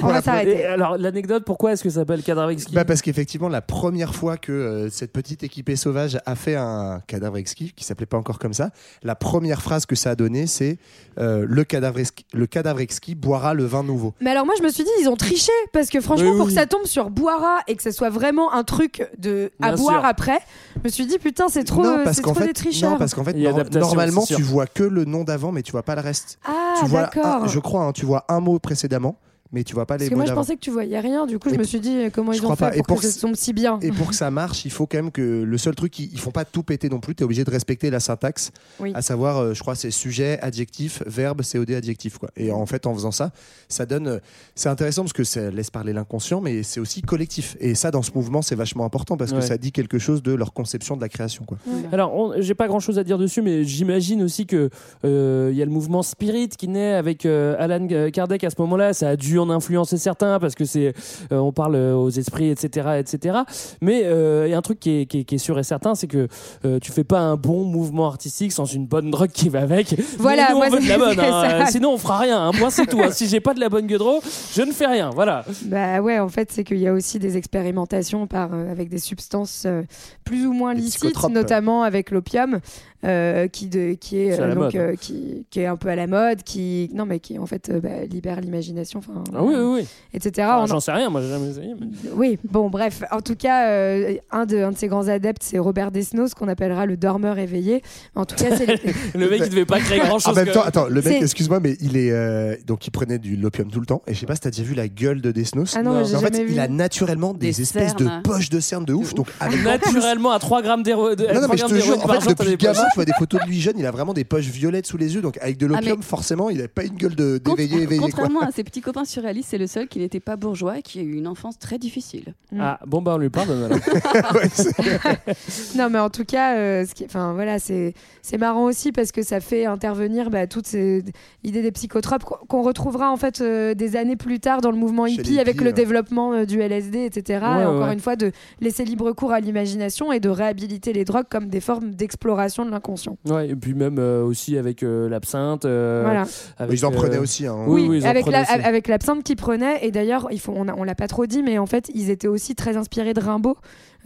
on va Et s'arrêter. alors, l'anecdote, pourquoi est-ce que ça s'appelle cadavre exquis Bah parce qu'effectivement, la première fois que euh, cette petite équipée sauvage a fait un cadavre exquis, qui s'appelait pas encore comme ça, la première phrase que ça a donné, c'est euh, le, cadavre exquis, le cadavre exquis boira le vin nouveau. Mais alors moi je me suis dit ils ont triché parce que franchement Oui, pour oui. que ça tombe sur boira et que ça soit vraiment un truc de à Bien boire sûr. après, je me suis dit putain c'est trop non, euh, parce c'est qu'en trop fait, des tricheurs. non, parce qu'en fait, normalement, tu vois que le nom d'avant, mais tu vois pas le reste. ah tu vois, d'accord. un- je crois, hein, tu vois un mot précédemment, mais tu vois pas Parce les que mots moi je pensais que tu voyais rien, du coup je me suis dit euh, comment ils ont fait pas. Et pour, pour que ça tombe si bien. Et pour que ça marche, il faut quand même que le seul truc, ils, ils font pas tout péter non plus. Tu es obligé de respecter la syntaxe, Oui. à savoir, euh, je crois, c'est sujet, adjectif, verbe, COD, adjectif. Quoi. Et en fait, en faisant ça, ça donne. euh, C'est intéressant parce que ça laisse parler l'inconscient, mais c'est aussi collectif. Et ça, dans ce mouvement, c'est vachement important parce Ouais. que ça dit quelque chose de leur conception de la création. Quoi. Alors, on- j'ai pas grand chose à dire dessus, mais j'imagine aussi que euh, il y a le mouvement Spirit qui naît avec euh, Alan Kardec à ce moment-là. Ça a dû en influencer certains parce que c'est, euh, on parle euh, aux esprits, etc., etc. Mais euh, il y a un truc qui est, qui est- qui est sûr et certain, c'est que euh, tu fais pas un bon mouvement artistique sans une bonne drogue qui va avec. Voilà, nous, moi, on veut de la c'est- bonne. hein. Sinon, on fera rien. Un point, c'est tout. hein. Si j'ai pas de la bonne gueudreau, je ne fais rien. Voilà. Bah ouais, en fait, c'est qu'il y a aussi des expérimentations par, euh, avec des substances euh, plus ou moins licites, notamment avec l'opium, euh, qui, de, qui est donc euh, qui, qui un peu à la mode, qui non mais qui en fait euh, bah, libère l'imagination. Enfin, Ah oui, oui, oui. etc. Ah, en- J'en sais rien, moi j'ai jamais essayé. mais- Oui, bon, bref. En tout cas, euh, un, de, un de ses grands adeptes, c'est Robert Desnos, qu'on appellera le dormeur éveillé. En tout cas, c'est Le mec, il devait pas créer grand En chose. même temps, attends, le mec, excuse-moi, mais il est euh, donc il prenait du l'opium tout le temps. Et je sais pas si t'as déjà vu la gueule de Desnos. Ah non, Mais j'ai en fait, vu. il a naturellement des, Des espèces cernes. de poches de cernes de ouf. Donc avec Naturellement, à 3 grammes d'héroïne. Non, non, mais je te jure, en fait, depuis des tu vois des photos de lui jeune, il a vraiment des poches violettes sous les yeux. Donc avec de l'opium, Ah, mais- forcément, il avait pas une gueule d'éveillé, éveillé. quoi. Contrairement à ses petits copains surréalistes, c'est le seul qui n'était pas bourgeois et qui a eu une enfance très difficile. Ah, bon, bah on lui pardonne alors. Ouais, Non, mais en tout cas, euh, ce qui- enfin voilà, c'est c'est marrant aussi parce que ça fait intervenir bah, toutes ces idées des psychotropes qu'on retrouvera en fait euh, des années plus tard dans le mouvement hippie avec le ouais. développement euh, du LSD, etc. Ouais, et encore ouais. une fois, de laisser libre cours à l'imagination et de réhabiliter les drogues comme des formes d'exploration de l'inconscient. Ouais, et puis même euh, aussi avec euh, l'absinthe. euh, Voilà. avec, Ils en euh, prenaient aussi. hein. Oui, oui, ils en avec prenaient la- aussi. avec l'absinthe qu'ils prenaient et d'ailleurs il faut on, a- on l'a pas trop dit mais en fait ils étaient aussi très inspirés de Rimbaud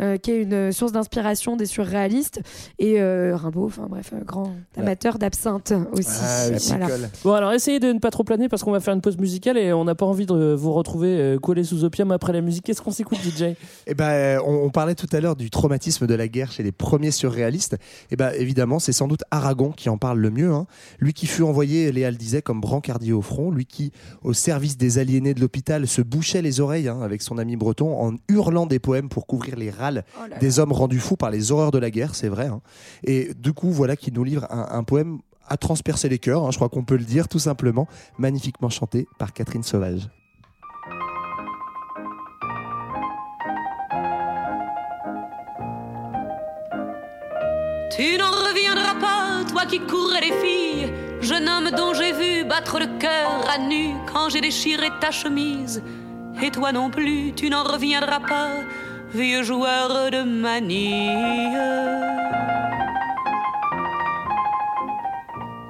euh, qui est une source d'inspiration des surréalistes et euh, Rimbaud enfin bref euh, grand amateur d'absinthe aussi Ah, Voilà. Bon, alors essayez de ne pas trop planer parce qu'on va faire une pause musicale et on n'a pas envie de vous retrouver euh, collés sous opium après la musique. Qu'est-ce qu'on s'écoute, DJ Eh ben, on, on parlait tout à l'heure du traumatisme de la guerre chez les premiers surréalistes. Et ben, évidemment, c'est sans doute Aragon qui en parle le mieux. hein. Lui qui fut envoyé, Léa le disait, comme brancardier au front. Lui qui, au service des aliénés de l'hôpital, se bouchait les oreilles hein, avec son ami breton en hurlant des poèmes pour couvrir les Oh là là. des hommes rendus fous par les horreurs de la guerre, c'est vrai. hein. Et du coup, voilà qui nous livre un, un poème à transpercer les cœurs, hein, je crois qu'on peut le dire tout simplement, magnifiquement chanté par Catherine Sauvage. Tu n'en reviendras pas, toi qui courais les filles, jeune homme dont j'ai vu battre le cœur à nu quand j'ai déchiré ta chemise. Et toi non plus, tu n'en reviendras pas, vieux joueur de manille.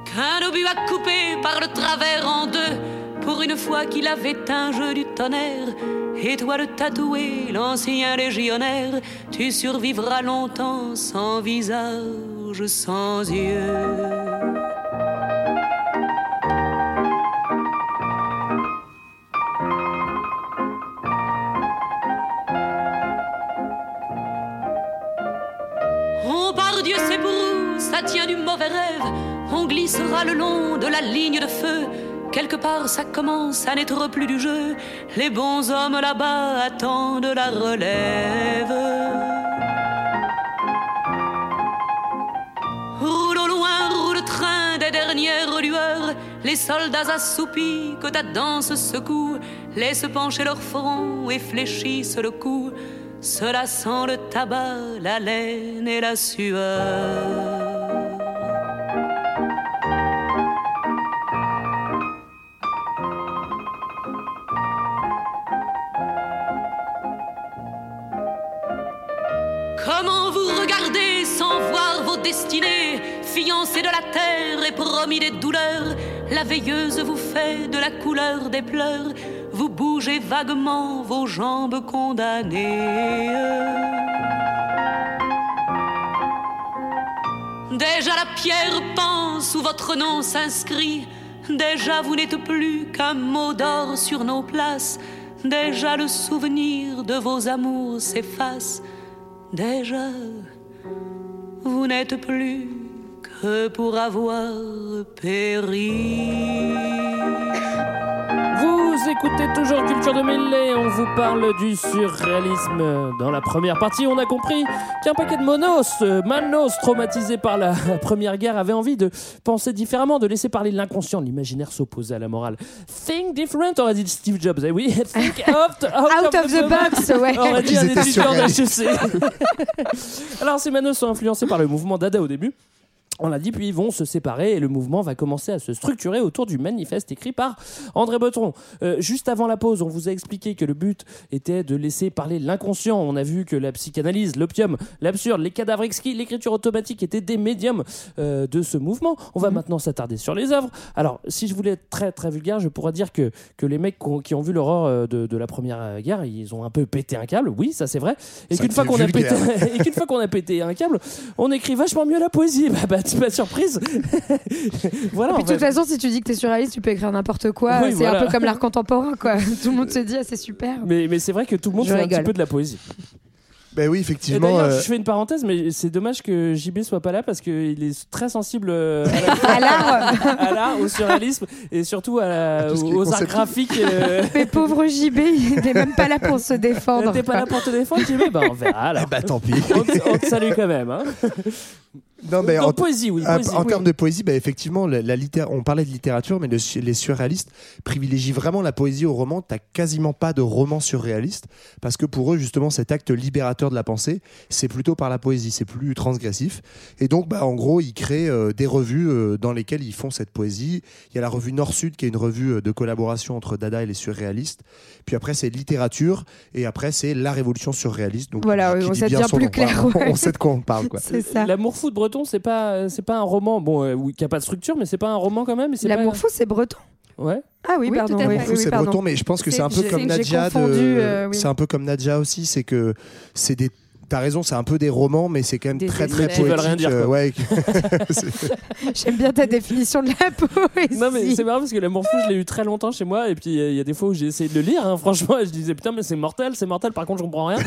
Qu'un obus a coupé par le travers en deux, pour une fois qu'il avait un jeu du tonnerre. Et toi le tatoué, l'ancien légionnaire, tu survivras longtemps sans visage, sans yeux. Ça tient du mauvais rêve. On glissera le long de la ligne de feu. Quelque part ça commence à n'être plus du jeu. Les bons hommes là-bas attendent la relève. Roule au loin, roule le train des dernières lueurs. Les soldats assoupis que ta danse secoue Laissent pencher leur front et fléchissent le cou. Cela sent le tabac, la laine et la sueur destinées, fiancés de la terre et promis des douleurs La veilleuse vous fait de la couleur des pleurs, vous bougez vaguement vos jambes condamnées. Déjà la pierre pense où votre nom s'inscrit. Déjà vous n'êtes plus qu'un mot d'or sur nos places. Déjà le souvenir de vos amours s'efface. Déjà vous n'êtes plus que pour avoir péri. Vous écoutez toujours Culture de et on vous parle du surréalisme. Dans la première partie, on a compris qu'un paquet de monos, euh, manos traumatisés par la première guerre, avait envie de penser différemment, de laisser parler l'inconscient. L'imaginaire s'opposait à la morale. Think different, aurait dit Steve Jobs. Eh oui, think out, out, Out of the box, ouais. Aurait dit un d'HEC. Alors, ces manos sont influencés par le mouvement Dada au début. On l'a dit, puis ils vont se séparer et le mouvement va commencer à se structurer autour du manifeste écrit par André Breton. Euh, juste avant la pause, on vous a expliqué que le but était de laisser parler l'inconscient. On a vu que la psychanalyse, l'opium, l'absurde, les cadavres exquis, l'écriture automatique étaient des médiums euh, de ce mouvement. On va maintenant s'attarder sur les œuvres. Alors, si je voulais être très très vulgaire, je pourrais dire que, que les mecs qui ont- vu l'horreur de, de la première guerre, ils ont un peu pété un câble. Oui, ça c'est vrai. Et qu'une fois qu'on a pété, vulgaire. et qu'une fois qu'on a pété un câble, on écrit vachement mieux la poésie. Bah, bah c'est pas surprise. voilà. Et puis de toute façon, si tu dis que t'es surréaliste, tu peux écrire n'importe quoi. Oui, c'est voilà. un peu comme l'art contemporain, quoi. Tout le monde se dit, ah, c'est super. Mais, mais c'est vrai que tout le monde Je fait un petit peu de la poésie. Ben oui, effectivement. d'ailleurs, euh, je fais une parenthèse, mais c'est dommage que JB soit pas là parce qu'il est très sensible euh, à la- À l'art. au surréalisme et surtout à la- aux arts graphiques. euh. Mais pauvre JB, il n'est même pas là pour se défendre. T'es pas là pour te défendre, JB Bah on verra alors. bah tant pis. On te, on te salue quand même. Hein. Non, mais Donc, en, poésie, oui. en- poésie, en oui. termes de poésie, bah, effectivement, la, la litté- on parlait de littérature, mais le- les surréalistes privilégient vraiment la poésie au roman. T'as quasiment pas de roman surréaliste parce que pour eux, justement, cet acte libérateur de la pensée, c'est plutôt par la poésie, c'est plus transgressif. Et donc, bah, en gros, ils créent euh, des revues euh, dans lesquelles ils font cette poésie. Il y a la revue Nord-Sud qui est une revue euh, de collaboration entre Dada et les surréalistes. Puis après, c'est littérature et après, c'est la révolution surréaliste. Donc, Voilà, qui oui, dit ça bien plus nom. clair, ouais. On sait de quoi on parle. C'est ça. L'amour fou de Breton, c'est pas, c'est pas un roman, bon, euh, oui, qui a pas de structure, mais c'est pas un roman quand même. et c'est L'amour pas- fou, c'est breton. Ouais. Ah oui, Oui, pardon. tout à oui, fait. Fou, oui, c'est pardon. breton, mais je pense que c'est C'est- un peu j'ai- comme j'ai Nadja. de- confondu, euh, oui. C'est un peu comme Nadja aussi, c'est que c'est des. T'as raison, c'est un peu des romans, mais c'est quand même Des très très essais. Qui veulent poétique. rien dire, euh, ouais. J'aime bien ta définition de la poésie. Non mais c'est marrant parce que l'amour fou je l'ai eu très longtemps chez moi et puis euh, il y a des fois où j'ai essayé de le lire hein, franchement et je disais putain mais c'est mortel c'est mortel par contre je comprends rien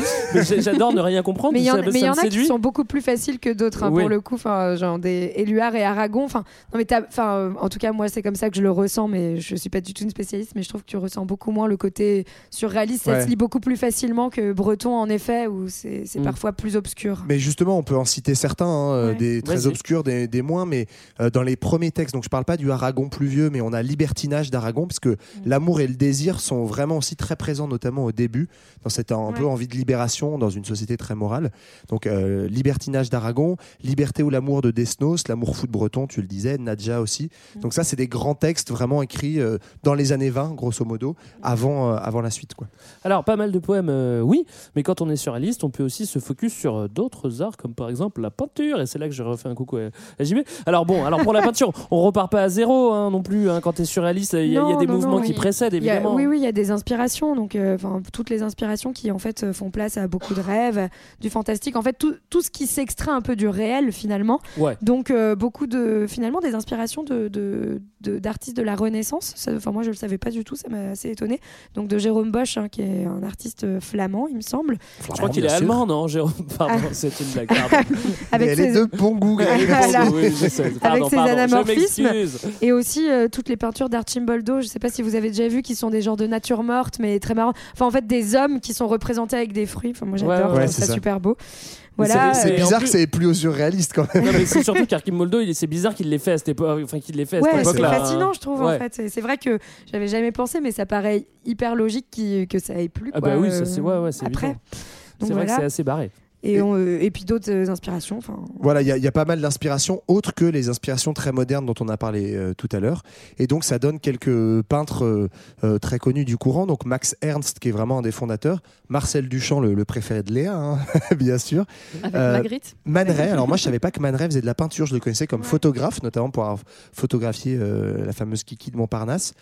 j'adore ne rien comprendre Mais il y en, ça, mais ça il y en a qui sont beaucoup plus faciles que d'autres, hein, Oui. pour le coup. Enfin, genre des Éluard et Aragon. Enfin, non, mais enfin, en tout cas, moi, c'est comme ça que je le ressens, mais je suis pas du tout une spécialiste. Mais je trouve que tu ressens beaucoup moins le côté surréaliste. Ça Ouais. se lit beaucoup plus facilement que Breton, en effet, où c'est Mm. Parfois plus obscur. Mais justement, on peut en citer certains, hein, euh, Ouais. des très obscurs, des, des moins, mais euh, dans les premiers textes, donc je parle pas du Aragon pluvieux, mais on a Libertinage d'Aragon, parce Mm. que l'amour et le désir sont vraiment aussi très présents, notamment au début, dans cette un peu envie de libération dans une société très morale. Donc euh, Libertinage d'Aragon, Liberté ou l'amour de Desnos, l'amour fou de Breton, tu le disais, Nadja aussi. Mm. Donc ça, c'est des grands textes vraiment écrits euh, dans les années 20, grosso modo, avant, euh, avant la suite. Quoi. Alors pas mal de poèmes euh, oui mais quand on est surréaliste on peut aussi se focus sur euh, d'autres arts comme par exemple la peinture et c'est là que je refais un coucou à, à JB. Alors bon alors pour la peinture on repart pas à zéro hein, non plus hein, quand t'es surréaliste il y, a- y des non, mouvements non, qui précèdent a- évidemment. oui, oui, il y a des inspirations, donc euh, toutes les inspirations qui en fait euh, font place à beaucoup de rêves, du fantastique, en fait tout, tout ce qui s'extrait un peu du réel finalement. Ouais. Donc euh, beaucoup de finalement des inspirations de de- de- d'artistes de, la Renaissance. Enfin moi je le savais pas du tout, ça m'a assez étonné. Donc de Jérôme Bosch, hein, qui est un artiste flamand, il me semble. Je crois qu'il est allemand non Jérôme Pardon Ah. c'est une blague. pardon. Avec elle est ses- de bon goût. Voilà. Oui. Pardon, ses pardon, anamorphismes. Et aussi euh, toutes les peintures d'Archimboldo, je sais pas si vous avez déjà vu, qui sont des genres de nature morte, mais très marrant. Enfin, en fait, des hommes qui sont représentés avec des fruits. Enfin, moi, j'adore, Ouais, je ouais, ça, c'est ça. super beau. Voilà. c'est- en bizarre plus- que c'est plus au surréaliste quand même. Non, mais c'est surtout est- c'est bizarre qu'il l'ait fait à cette époque. Enfin, qu'il l'ait fait à cette Ouais, c'est fascinant, je trouve, en fait. C'est- vrai que j'avais jamais pensé, mais ça paraît hyper logique que ça ait plu. Ah bah oui, ça euh, c'est ouais, ouais, c'est Après. évident. C'est vrai que c'est assez barré. Et, on, euh, et puis d'autres euh, inspirations. Voilà, il y, a- il y a pas mal d'inspirations autres que les inspirations très modernes dont on a parlé euh, tout à l'heure. Et donc, ça donne quelques peintres euh, euh, très connus du courant. Donc, Max Ernst, qui est vraiment un des fondateurs. Marcel Duchamp, le, le préféré de Léa, hein, bien sûr. Avec Euh, Magritte. Man Ray, alors moi je savais pas que Man Ray faisait de la peinture, je le connaissais comme photographe, notamment pour avoir photographié euh, la fameuse Kiki de Montparnasse.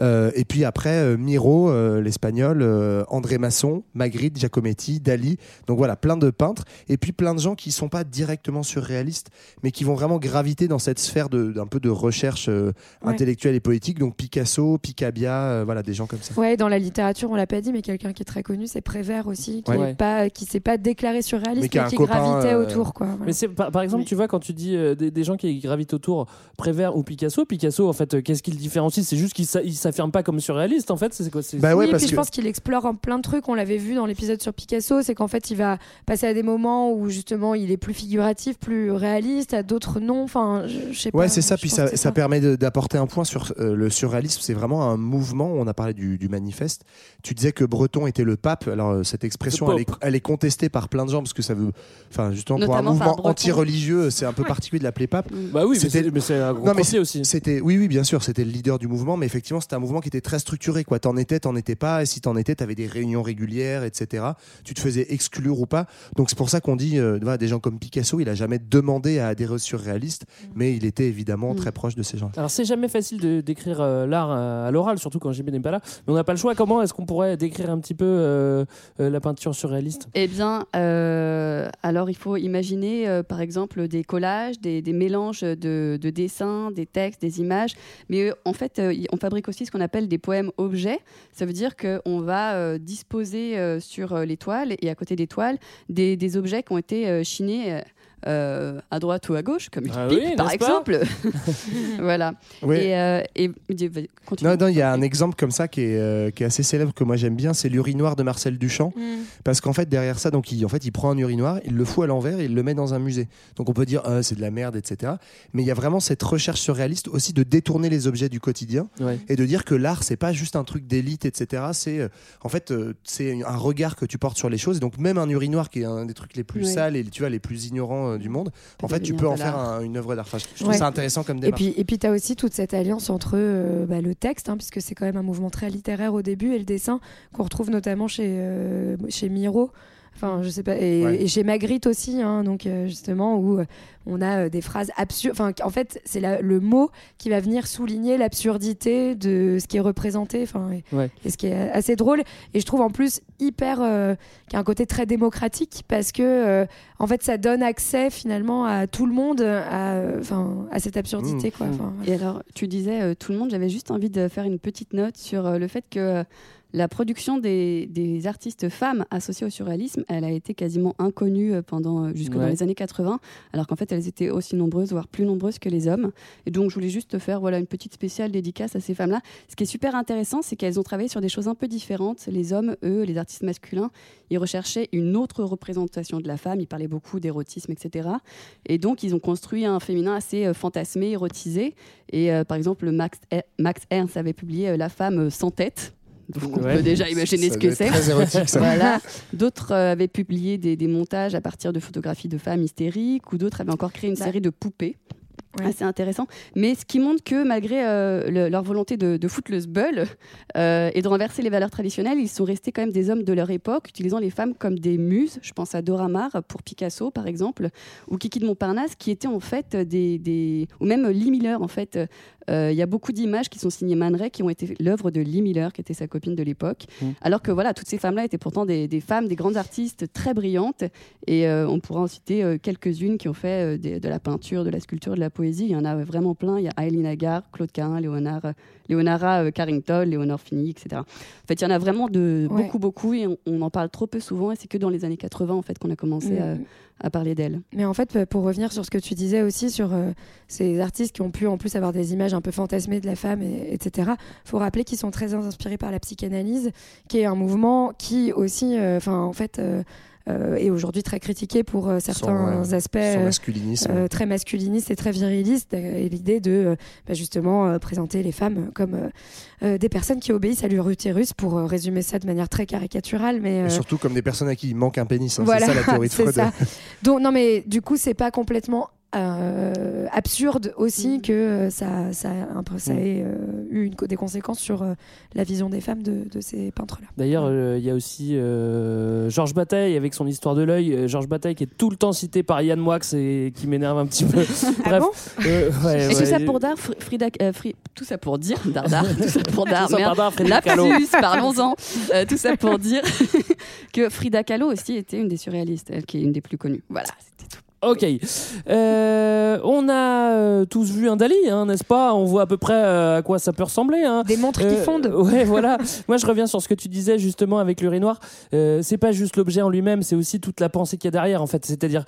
Euh, et puis après, euh, Miro, euh, l'espagnol, euh, André Masson, Magritte, Giacometti, Dali. Donc voilà, plein de peintres. Et puis plein de gens qui sont pas directement surréalistes, mais qui vont vraiment graviter dans cette sphère de- d'un peu de recherche euh, Ouais. intellectuelle et politique. Donc Picasso, Picabia, euh, voilà, des gens comme ça. Ouais, dans la littérature, on l'a pas dit, mais quelqu'un qui est très connu, c'est Prévert aussi, qui Ouais. est Ouais. pas, qui s'est pas déclaré surréaliste, Mais mais qui a qui, un copain, gravitait euh, autour, quoi. voilà. Mais c'est par, par exemple, tu vois, quand tu dis euh, des, des gens qui gravitent autour, Prévert ou Picasso, Picasso, en fait, euh, qu'est-ce qu'il différencie? C'est juste qu'il s'a- il s'affirme pas comme surréaliste, en fait. C'est quoi c'est- Bah ouais, oui, parce puis je que- pense qu'il explore en plein de trucs. On l'avait vu dans l'épisode sur Picasso, c'est qu'en fait, il va passer à des moments où justement il est plus figuratif, plus réaliste, à d'autres non. Enfin, je, je sais pas. Ouais, c'est ça. Puis ça, permet d'apporter un point sur euh, le surréalisme. C'est vraiment un mouvement. On a parlé du, du manifeste. Tu disais que Breton était le pape. Alors euh, cette expression, Le elle est, Pope. elle est contestée par plein de gens parce que ça veut, enfin justement pour un mouvement anti-religieux, c'est un peu particulier de l'appeler pape. Bah oui, mais C'était- c'est- mais c'est un gros Non, mais aussi. C'était, oui, oui, bien sûr, c'était le leader du mouvement, mais effectivement, c'était un mouvement qui était très structuré. Quoi, t'en étais, t'en étais pas, et si t'en étais, t'avais des réunions régulières, etc. Tu te faisais exclure ou pas. Donc donc c'est pour ça qu'on dit, euh, voilà, des gens comme Picasso, il a jamais demandé à adhérer au surréaliste, mais il était évidemment très proche de ces gens. Alors c'est jamais facile de décrire euh, l'art euh, à l'oral, surtout quand Jimmy n'est pas là. Mais on n'a pas le choix. Comment est-ce qu'on pourrait décrire un petit peu euh, la peinture surréaliste? Eh bien, euh, alors il faut imaginer euh, par exemple des collages, des, des mélanges de, de dessins, des textes, des images. Mais euh, en fait, euh, on fabrique aussi ce qu'on appelle des poèmes objets. Ça veut dire qu'on va euh, disposer euh, sur euh, les toiles et à côté des toiles des, des objets qui ont été euh, chinés. Euh, à droite ou à gauche, comme Ah oui, par exemple. voilà. Oui. Et, euh, et-. Non, non, il y a un exemple comme ça qui est, euh, qui est assez célèbre que moi j'aime bien, c'est l'urinoir de Marcel Duchamp. Mm. Parce qu'en fait, derrière ça, donc, il, en fait, il prend un urinoir, il le fout à l'envers et il le met dans un musée. Donc on peut dire, Ah, c'est de la merde, etc. Mais il y a vraiment cette recherche surréaliste aussi de détourner les objets du quotidien Ouais. et de dire que l'art, c'est pas juste un truc d'élite, etc. C'est euh, en fait, euh, c'est un regard que tu portes sur les choses. Et donc même un urinoir qui est un des trucs les plus Ouais. sales et tu vois les plus ignorants euh, du monde, en fait, tu peux en faire un- une œuvre d'art. Enfin, je trouve Ouais. ça intéressant comme Et démarche. puis, et puis tu as aussi toute cette alliance entre euh, bah, le texte, hein, puisque c'est quand même un mouvement très littéraire au début, et le dessin, qu'on retrouve notamment chez, euh, chez Miro. Enfin, je sais pas, et, Ouais. et chez Magritte aussi, hein, donc euh, justement, où euh, on a euh, des phrases absurdes. Enfin, en fait, c'est le mot qui va venir souligner l'absurdité de ce qui est représenté, enfin, et, Ouais. et ce qui est assez drôle. Et je trouve en plus hyper, euh, qui a un côté très démocratique, parce que euh, en fait, ça donne accès finalement à tout le monde, à, enfin, à cette absurdité, quoi. Enfin, Et alors, tu disais euh, tout le monde, j'avais juste envie de faire une petite note sur euh, le fait que euh, la production des, des artistes femmes associées au surréalisme, elle a été quasiment inconnue euh, pendant euh, jusque dans les années 80, alors qu'en fait elles étaient aussi nombreuses, voire plus nombreuses que les hommes. Et donc je voulais juste te faire voilà une petite spéciale dédicace à ces femmes-là. Ce qui est super intéressant, c'est qu'elles ont travaillé sur des choses un peu différentes. Les hommes, eux, les artistes masculins, ils recherchaient une autre représentation de la femme. Ils parlaient beaucoup d'érotisme, etc. Et donc ils ont construit un féminin assez euh, fantasmé, érotisé. Et euh, par exemple, Max, Max Ernst avait publié La femme sans tête. Donc on Ouais. peut déjà imaginer Ça ce que c'est. très érotique, ça. Voilà. D'autres euh, avaient publié des, des montages à partir de photographies de femmes hystériques, ou d'autres avaient encore créé une Bah. série de poupées. Ouais. Assez intéressant. Mais ce qui montre que malgré euh, le- leur volonté de, de foutre le sbeul euh, et de renverser les valeurs traditionnelles, ils sont restés quand même des hommes de leur époque, utilisant les femmes comme des muses. Je pense à Dora Maar pour Picasso, par exemple, ou Kiki de Montparnasse, qui étaient en fait des, des... ou même Lee Miller, en fait. Euh, Il y a beaucoup d'images qui sont signées Man Ray, qui ont été l'œuvre de Lee Miller, qui était sa copine de l'époque. Mm. Alors que voilà, toutes ces femmes-là étaient pourtant des, des femmes, des grandes artistes très brillantes. Et euh, on pourra en citer euh, quelques-unes qui ont fait euh, des- de la peinture, de la sculpture, de la poésie. Il y en a vraiment plein. Il y a Eileen Agar, Claude Carin, Léonard, euh, Léonara euh, Carrington, Léonore Fini, etc. En fait, il y en a vraiment de Ouais. beaucoup, beaucoup. Et on, on en parle trop peu souvent. Et c'est que dans les années 80, en fait, qu'on a commencé Mm. à, à parler d'elles. Mais en fait, pour revenir sur ce que tu disais aussi sur euh, ces artistes qui ont pu en plus avoir des images un peu fantasmées de la femme, et, etc., faut rappeler qu'ils sont très inspirés par la psychanalyse, qui est un mouvement qui aussi, euh, enfin, en fait, euh, euh, aujourd'hui très critiqué pour euh, certains ouais, aspects son euh, masculinisme. très masculinistes et très virilistes, et l'idée de bah, justement présenter les femmes comme des personnes qui obéissent à leur utérus, pour résumer ça de manière très caricaturale, mais Et surtout comme des personnes à qui il manque un pénis. hein. voilà, c'est ça la théorie de Freud. ça. Donc non mais du coup c'est pas complètement euh, absurde aussi que euh, ça ça, un peu- ça Mm. ait euh, eu une des conséquences sur euh, la vision des femmes de, de ces peintres là. D'ailleurs, euh, il y a aussi euh, Georges Bataille avec son histoire de l'œil. Georges Bataille qui est tout le temps cité par Yann Moix et qui m'énerve un petit peu. Bref. Euh, ouais, Et ouais. tout ça pour dar, Fr- Frida, euh, Fri- tout ça pour dire, Dardar, tout ça pour dar, parlons-en. Euh, tout ça pour dire que Frida Kahlo aussi était une des surréalistes, elle qui est une des plus connues. Voilà. Ok. Euh, on a euh, tous vu un Dali, hein, n'est-ce pas? On voit à peu près euh, à quoi ça peut ressembler. Hein. Des montres qui fondent. Ouais, voilà. Moi, je reviens sur ce que tu disais justement avec l'urinoir. Euh, c'est pas juste l'objet en lui-même, c'est aussi toute la pensée qu'il y a derrière, en fait. C'est-à-dire,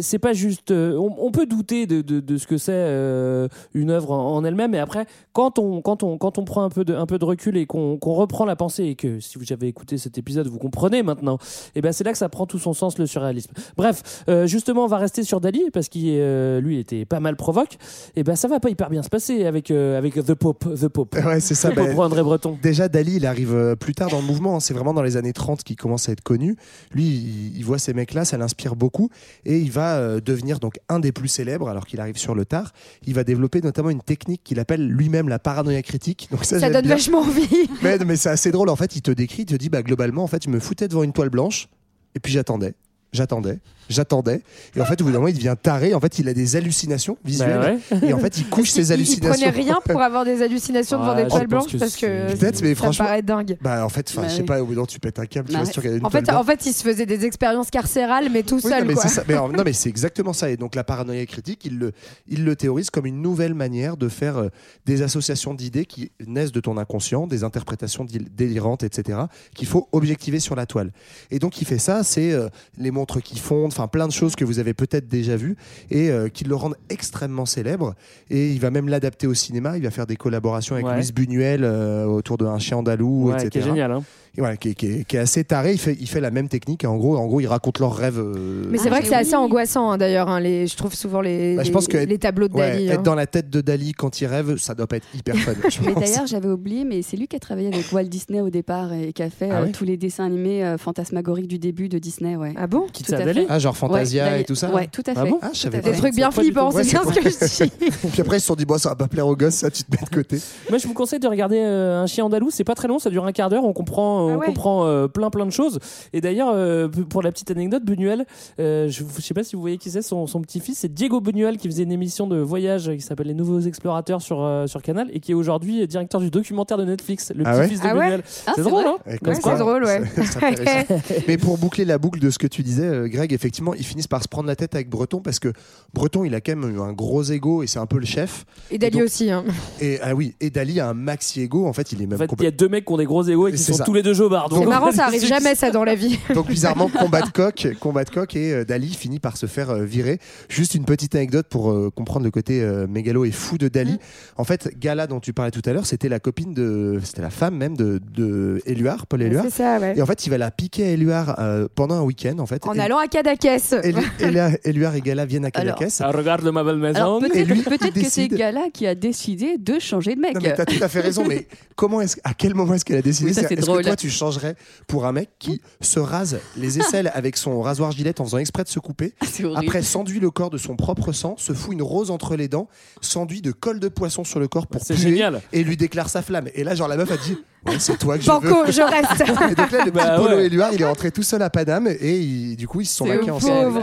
c'est pas juste. on, on peut douter de, de, de ce que c'est une œuvre en, en elle-même, mais après, quand on, quand on, quand on prend un peu de, un peu de recul et qu'on reprend la pensée et que si vous avez écouté cet épisode, vous comprenez maintenant, et ben c'est là que ça prend tout son sens le surréalisme. Bref, justement, on va rester sur Dali parce qu'il euh, lui était pas mal provoque. Et ben ça va pas hyper bien se passer avec euh, avec The Pope, The Pope. Ouais, c'est ça. Pope bah, André Breton. Déjà, Dali, il arrive euh, plus tard dans le mouvement. hein. C'est vraiment dans les années 30 qu'il commence à être connu. Lui, il, il voit ces mecs-là, ça l'inspire beaucoup. Et il va euh, devenir donc un des plus célèbres, alors qu'il arrive sur le tard. Il va développer notamment une technique qu'il appelle lui-même la paranoïa critique. Donc ça, donne bien. vachement envie. Mais, mais c'est assez drôle. En fait, il te décrit, il te dit, bah, globalement, en fait, je me foutais devant une toile blanche. Et puis j'attendais. j'attendais, j'attendais. Et en fait, au bout d'un moment, il devient taré. En fait, il a des hallucinations visuelles. Bah Et en fait, il couche ses Il- Il hallucinations. prenait rien pour avoir des hallucinations devant Ouais, des toiles blanches que parce que Peut-être, mais ça franchement- paraît dingue. Bah, en fait, Bah je sais oui. pas, au bout d'un moment, tu pètes un câble, tu Bah une En fait, en fait, il se faisait des expériences carcérales, mais tout Oui, seul. non, mais quoi. ça. Mais, non, mais c'est exactement ça. Et donc la paranoïa critique, il le, il le théorise comme une nouvelle manière de faire euh, des associations d'idées qui naissent de ton inconscient, des interprétations délirantes, etc., qu'il faut objectiver sur la toile. Et donc il fait ça, c'est euh, les montres qui fondent, enfin plein de choses que vous avez peut-être déjà vues et euh, qui le rendent extrêmement célèbre. Et il va même l'adapter au cinéma. Il va faire des collaborations avec Ouais. Louise Buñuel euh, autour d'un chien andalou, Ouais, etc. qui est génial. Hein. Voilà, qui, est- qui est, qui est assez taré. Il fait, il fait la même technique. Et en gros, en gros, il raconte leurs rêves. euh, Mais c'est Ah, vrai que c'est assez oui. angoissant hein, d'ailleurs. hein, les, je trouve souvent les, Bah, je les- pense que les tableaux de Ouais, Dali. être hein. dans la tête de Dali quand il rêve, ça doit pas être hyper fun. Mais d'ailleurs, j'avais oublié, mais c'est lui qui a travaillé avec Walt Disney au départ et qui a fait Ah euh, oui tous les dessins animés euh, fantasmagoriques du début de Disney. Ouais. Ah bon Qui Tout à t'a fait. Dali Ah, genre Fantasia Ouais, et tout ça Ouais, tout à fait. Ah bon Ah, Tout. Des fait. trucs bien flippants, c'est bien ce que je dis. Puis après, ils se sont dit, bon, ça va pas plaire aux gosses, ça, tu te mets de côté. Moi, je vous conseille de regarder Un chien andalou. C'est pas très long, ça dure un quart d'heure. On comprend, Ah on ouais. comprend euh, plein plein de choses. Et d'ailleurs, euh, pour la petite anecdote, Buñuel, euh, je, je sais pas si vous voyez qui c'est, son, son petit-fils, c'est Diego Buñuel qui faisait une émission de voyage qui s'appelle Les Nouveaux Explorateurs sur euh, sur Canal et qui est aujourd'hui directeur du documentaire de Netflix, le Ah ouais petit-fils de Ah ouais Buñuel. Ah, c'est drôle, hein Ouais, c'est drôle, ouais. c'est intéressant. Mais pour boucler la boucle de ce que tu disais, euh, Greg, effectivement, ils finissent par se prendre la tête avec Breton parce que Breton, il a quand même eu un gros ego et c'est un peu le chef. Et Dali donc- aussi. hein. Et ah oui, et Dali a un maxi ego. En fait, il est même En fait, il y a deux mecs qui ont des gros égos et qui C'est sont ça. tous les deux jobards. C'est Donc, marrant, ça arrive jamais ça dans la vie. Donc bizarrement, combat de coq, combat de coq et euh, Dali finit par se faire euh, virer. Juste une petite anecdote pour euh, comprendre le côté euh, mégalo et fou de Dali. En fait, Gala dont tu parlais tout à l'heure, c'était la copine de, c'était la femme même de, de Éluard, Paul Éluard. C'est ça, ouais. Et en fait, il va la piquer à Éluard euh, pendant un week-end en fait. En Et- allant à Cadaquès. Élu- Éluard- et Gala viennent à Alors, Cadaqués. Ah, regarde ma belle maison. Alors peut-être que c'est Gala qui a décidé de changer de mec. Non mais t'as tout à fait raison, mais comment est-ce, à quel moment est-ce qu'elle a décidé Oui, ça, c'est que drôle. toi tu changerais pour un mec qui se rase les aisselles avec son rasoir gilette en faisant exprès de se couper, horrible. après s'enduit le corps de son propre sang, se fout une rose entre les dents, s'enduit de colle de poisson sur le corps pour C'est puer génial. et lui déclare sa flamme. Et là genre la meuf a dit ouais, c'est toi que je veux. Banco, je reste. Et donc là le petit Bah Polo ouais. Éluard il est rentré tout seul à Paname et il- du coup ils se sont maqués ensemble.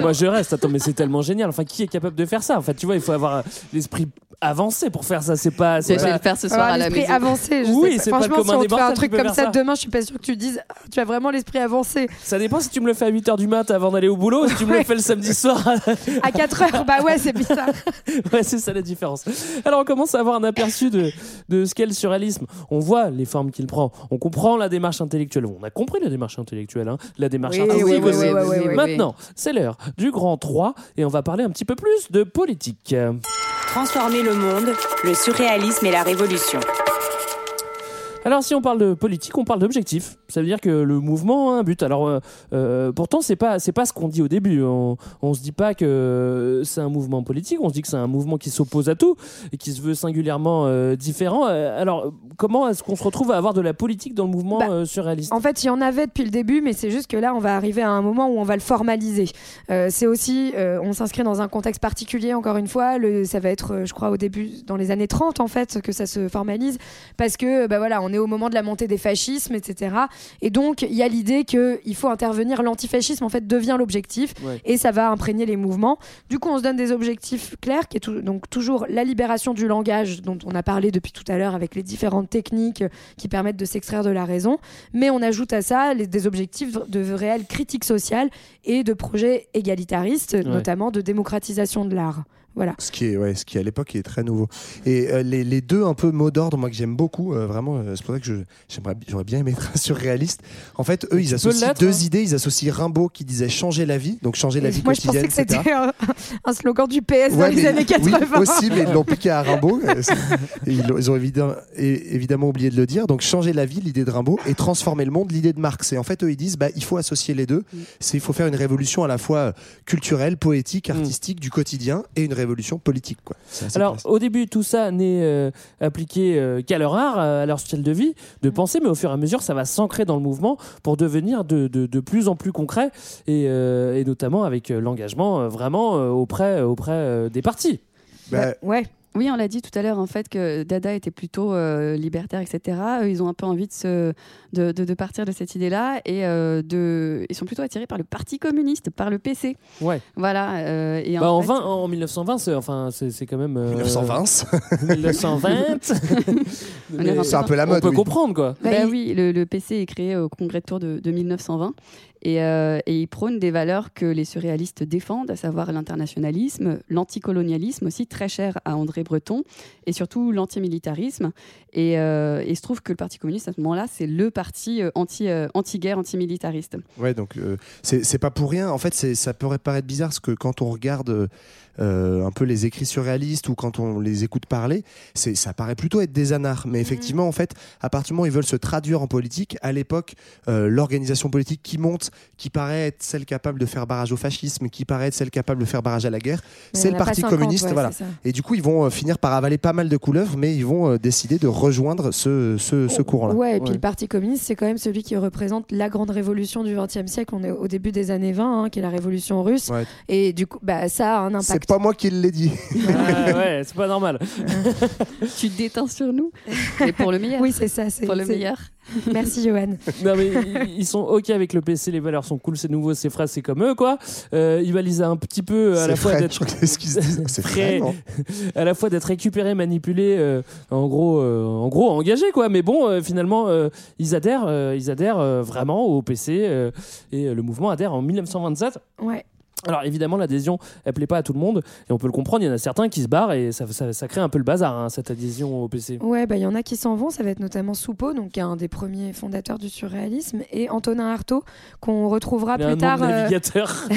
Moi je reste, attends, mais c'est tellement génial. Enfin, qui est capable de faire ça? En fait, tu vois, il faut avoir l'esprit avancé pour faire ça. C'est pas. C'est le pas... faire ce soir Avoir à la l'esprit maison. avancé. Je Oui, c'est pas Franchement, si on te fait un truc comme ça ça. demain, je suis pas sûre que tu dises ah, tu as vraiment l'esprit avancé. Ça dépend si tu me le fais à 8h du mat avant d'aller au boulot, si tu me le fais le samedi soir. À 4 heures, bah ouais, c'est bizarre. ouais, c'est ça la différence. Alors on commence à avoir un aperçu de, de ce qu'est le surréalisme. On voit les formes qu'il prend. On comprend la démarche intellectuelle. On a compris la démarche intellectuelle, hein. la démarche Oui, artistique oui, oui, aussi. oui, oui, oui, oui. Maintenant, c'est l'heure du grand 3 et on va parler un petit peu plus de politique. Transformer le monde, le surréalisme et la révolution. Alors si on parle de politique, on parle d'objectif. Ça veut dire que le mouvement a un but. Alors euh, euh, pourtant c'est pas c'est pas ce qu'on dit au début. On, on se dit pas que c'est un mouvement politique. On se dit que c'est un mouvement qui s'oppose à tout et qui se veut singulièrement euh, différent. Alors comment est-ce qu'on se retrouve à avoir de la politique dans le mouvement Bah, euh, surréaliste? En fait, il y en avait depuis le début, mais c'est juste que là, on va arriver à un moment où on va le formaliser. C'est aussi, on s'inscrit dans un contexte particulier, encore une fois. Le, ça va être, je crois, au début, dans les années 30, en fait, que ça se formalise. Parce que, bah voilà, on est au moment de la montée des fascismes, etc. Et donc, il y a l'idée qu'il faut intervenir. L'antifascisme, en fait, devient l'objectif. Ouais. Et ça va imprégner les mouvements. Du coup, on se donne des objectifs clairs, qui est donc toujours la libération du langage, dont on a parlé depuis tout à l'heure, avec les différentes techniques euh, qui permettent de s'extraire de la raison. Mais on ajoute à ça les- des objectifs de réelle critique sociale et de projets égalitaristes, notamment de démocratisation de l'art. Voilà. Ce qui est, ouais, ce qui à l'époque est très nouveau. Et euh, les, les deux un peu mots d'ordre, moi que j'aime beaucoup, euh, vraiment, euh, c'est pour ça que j'aimerais, j'aurais bien aimé être surréaliste. En fait, eux, ils associent deux hein. idées. Ils associent Rimbaud qui disait changer la vie, donc changer la Et vie moi, je pensais quotidienne, que c'était un, un slogan du PS dans Ouais, les mais- années 80. Oui, aussi, mais ils l'ont piqué à Rimbaud. Ils, ont évidemment, oublié de le dire. Donc, changer la vie, l'idée de Rimbaud, et transformer le monde, l'idée de Marx. Et en fait, eux, ils disent, bah, il faut associer les deux. C'est, il faut faire une révolution à la fois culturelle, poétique, artistique, du quotidien, et une révolution politique. Quoi. Alors, classe. au début, tout ça n'est euh, appliqué euh, qu'à leur art, euh, à leur style de vie, de pensée, mais au fur et à mesure, ça va s'ancrer dans le mouvement pour devenir de, de, de plus en plus concret, et, euh, et notamment avec l'engagement euh, vraiment euh, auprès, auprès euh, des partis. Bah, ouais. Oui, on l'a dit tout à l'heure, en fait, que Dada était plutôt euh, libertaire, etc. Eux, ils ont un peu envie de, se, de, de- de partir de cette idée-là et euh, de, ils sont plutôt attirés par le Parti communiste, par le PC. Ouais. Voilà. euh, et Bah, en, fait- 20 en 1920, c'est enfin, c'est c'est quand même. euh, 1920. 1920. On est C'est un peu la mode, On peut oui. comprendre, quoi. Bah oui, le, le PC est créé au Congrès de Tours de, de 1920 et, euh, il prône des valeurs que les surréalistes défendent, à savoir l'internationalisme, l'anticolonialisme aussi, très cher à André Breton, et surtout l'antimilitarisme. Et, euh, il se trouve que le Parti communiste, à ce moment-là, c'est le parti euh, anti, euh, anti-guerre, antimilitariste. Ouais, donc euh, c'est pas pour rien. En fait, ça pourrait paraître bizarre parce que quand on regarde euh, un peu les écrits surréalistes ou quand on les écoute parler, c'est ça paraît plutôt être des anards. Mais effectivement, en fait, à partir du moment où ils veulent se traduire en politique, à l'époque, euh, l'organisation politique qui monte, qui paraît être celle capable de faire barrage au fascisme, qui paraît être celle capable de faire barrage à la guerre, c'est le Parti 50, communiste. ouais, voilà. Et du coup, ils vont euh, finir par avaler pas mal de couleuvres, mais ils vont décider de rejoindre ce, ce, ce courant-là. Ouais, et puis le Parti communiste, c'est quand même celui qui représente la grande révolution du XXe siècle. On est au début des années 20, hein, qui est la révolution russe. Ouais. Et du coup, bah, ça a un impact. Pas moi qui l'ai dit. Ah, ouais, c'est pas normal. tu détends sur nous, et pour le meilleur. Oui, c'est ça. c'est Pour le meilleur. Merci, Johan. Non mais ils- sont ok avec le PC, les valeurs sont cool, c'est nouveau, c'est frais, c'est comme eux quoi. Euh, ils balisent un petit peu à la fois d'être c'est frais, à la fois d'être récupéré, manipulé, euh, en gros, euh, en gros engagé quoi. Mais bon, euh, finalement, euh, ils adhèrent, euh, ils adhèrent euh, vraiment au PC euh, et euh, le mouvement adhère en 1927. Ouais. Alors évidemment l'adhésion elle plaît pas à tout le monde et on peut le comprendre, il y en a certains qui se barrent et ça, ça, ça crée un peu le bazar hein, cette adhésion au PC. Ouais, bah il y en a qui s'en vont. Ça va être notamment Soupeau, donc qui est un des premiers fondateurs du surréalisme, et Antonin Artaud, qu'on retrouvera Il un plus nom tard, euh, navigateur.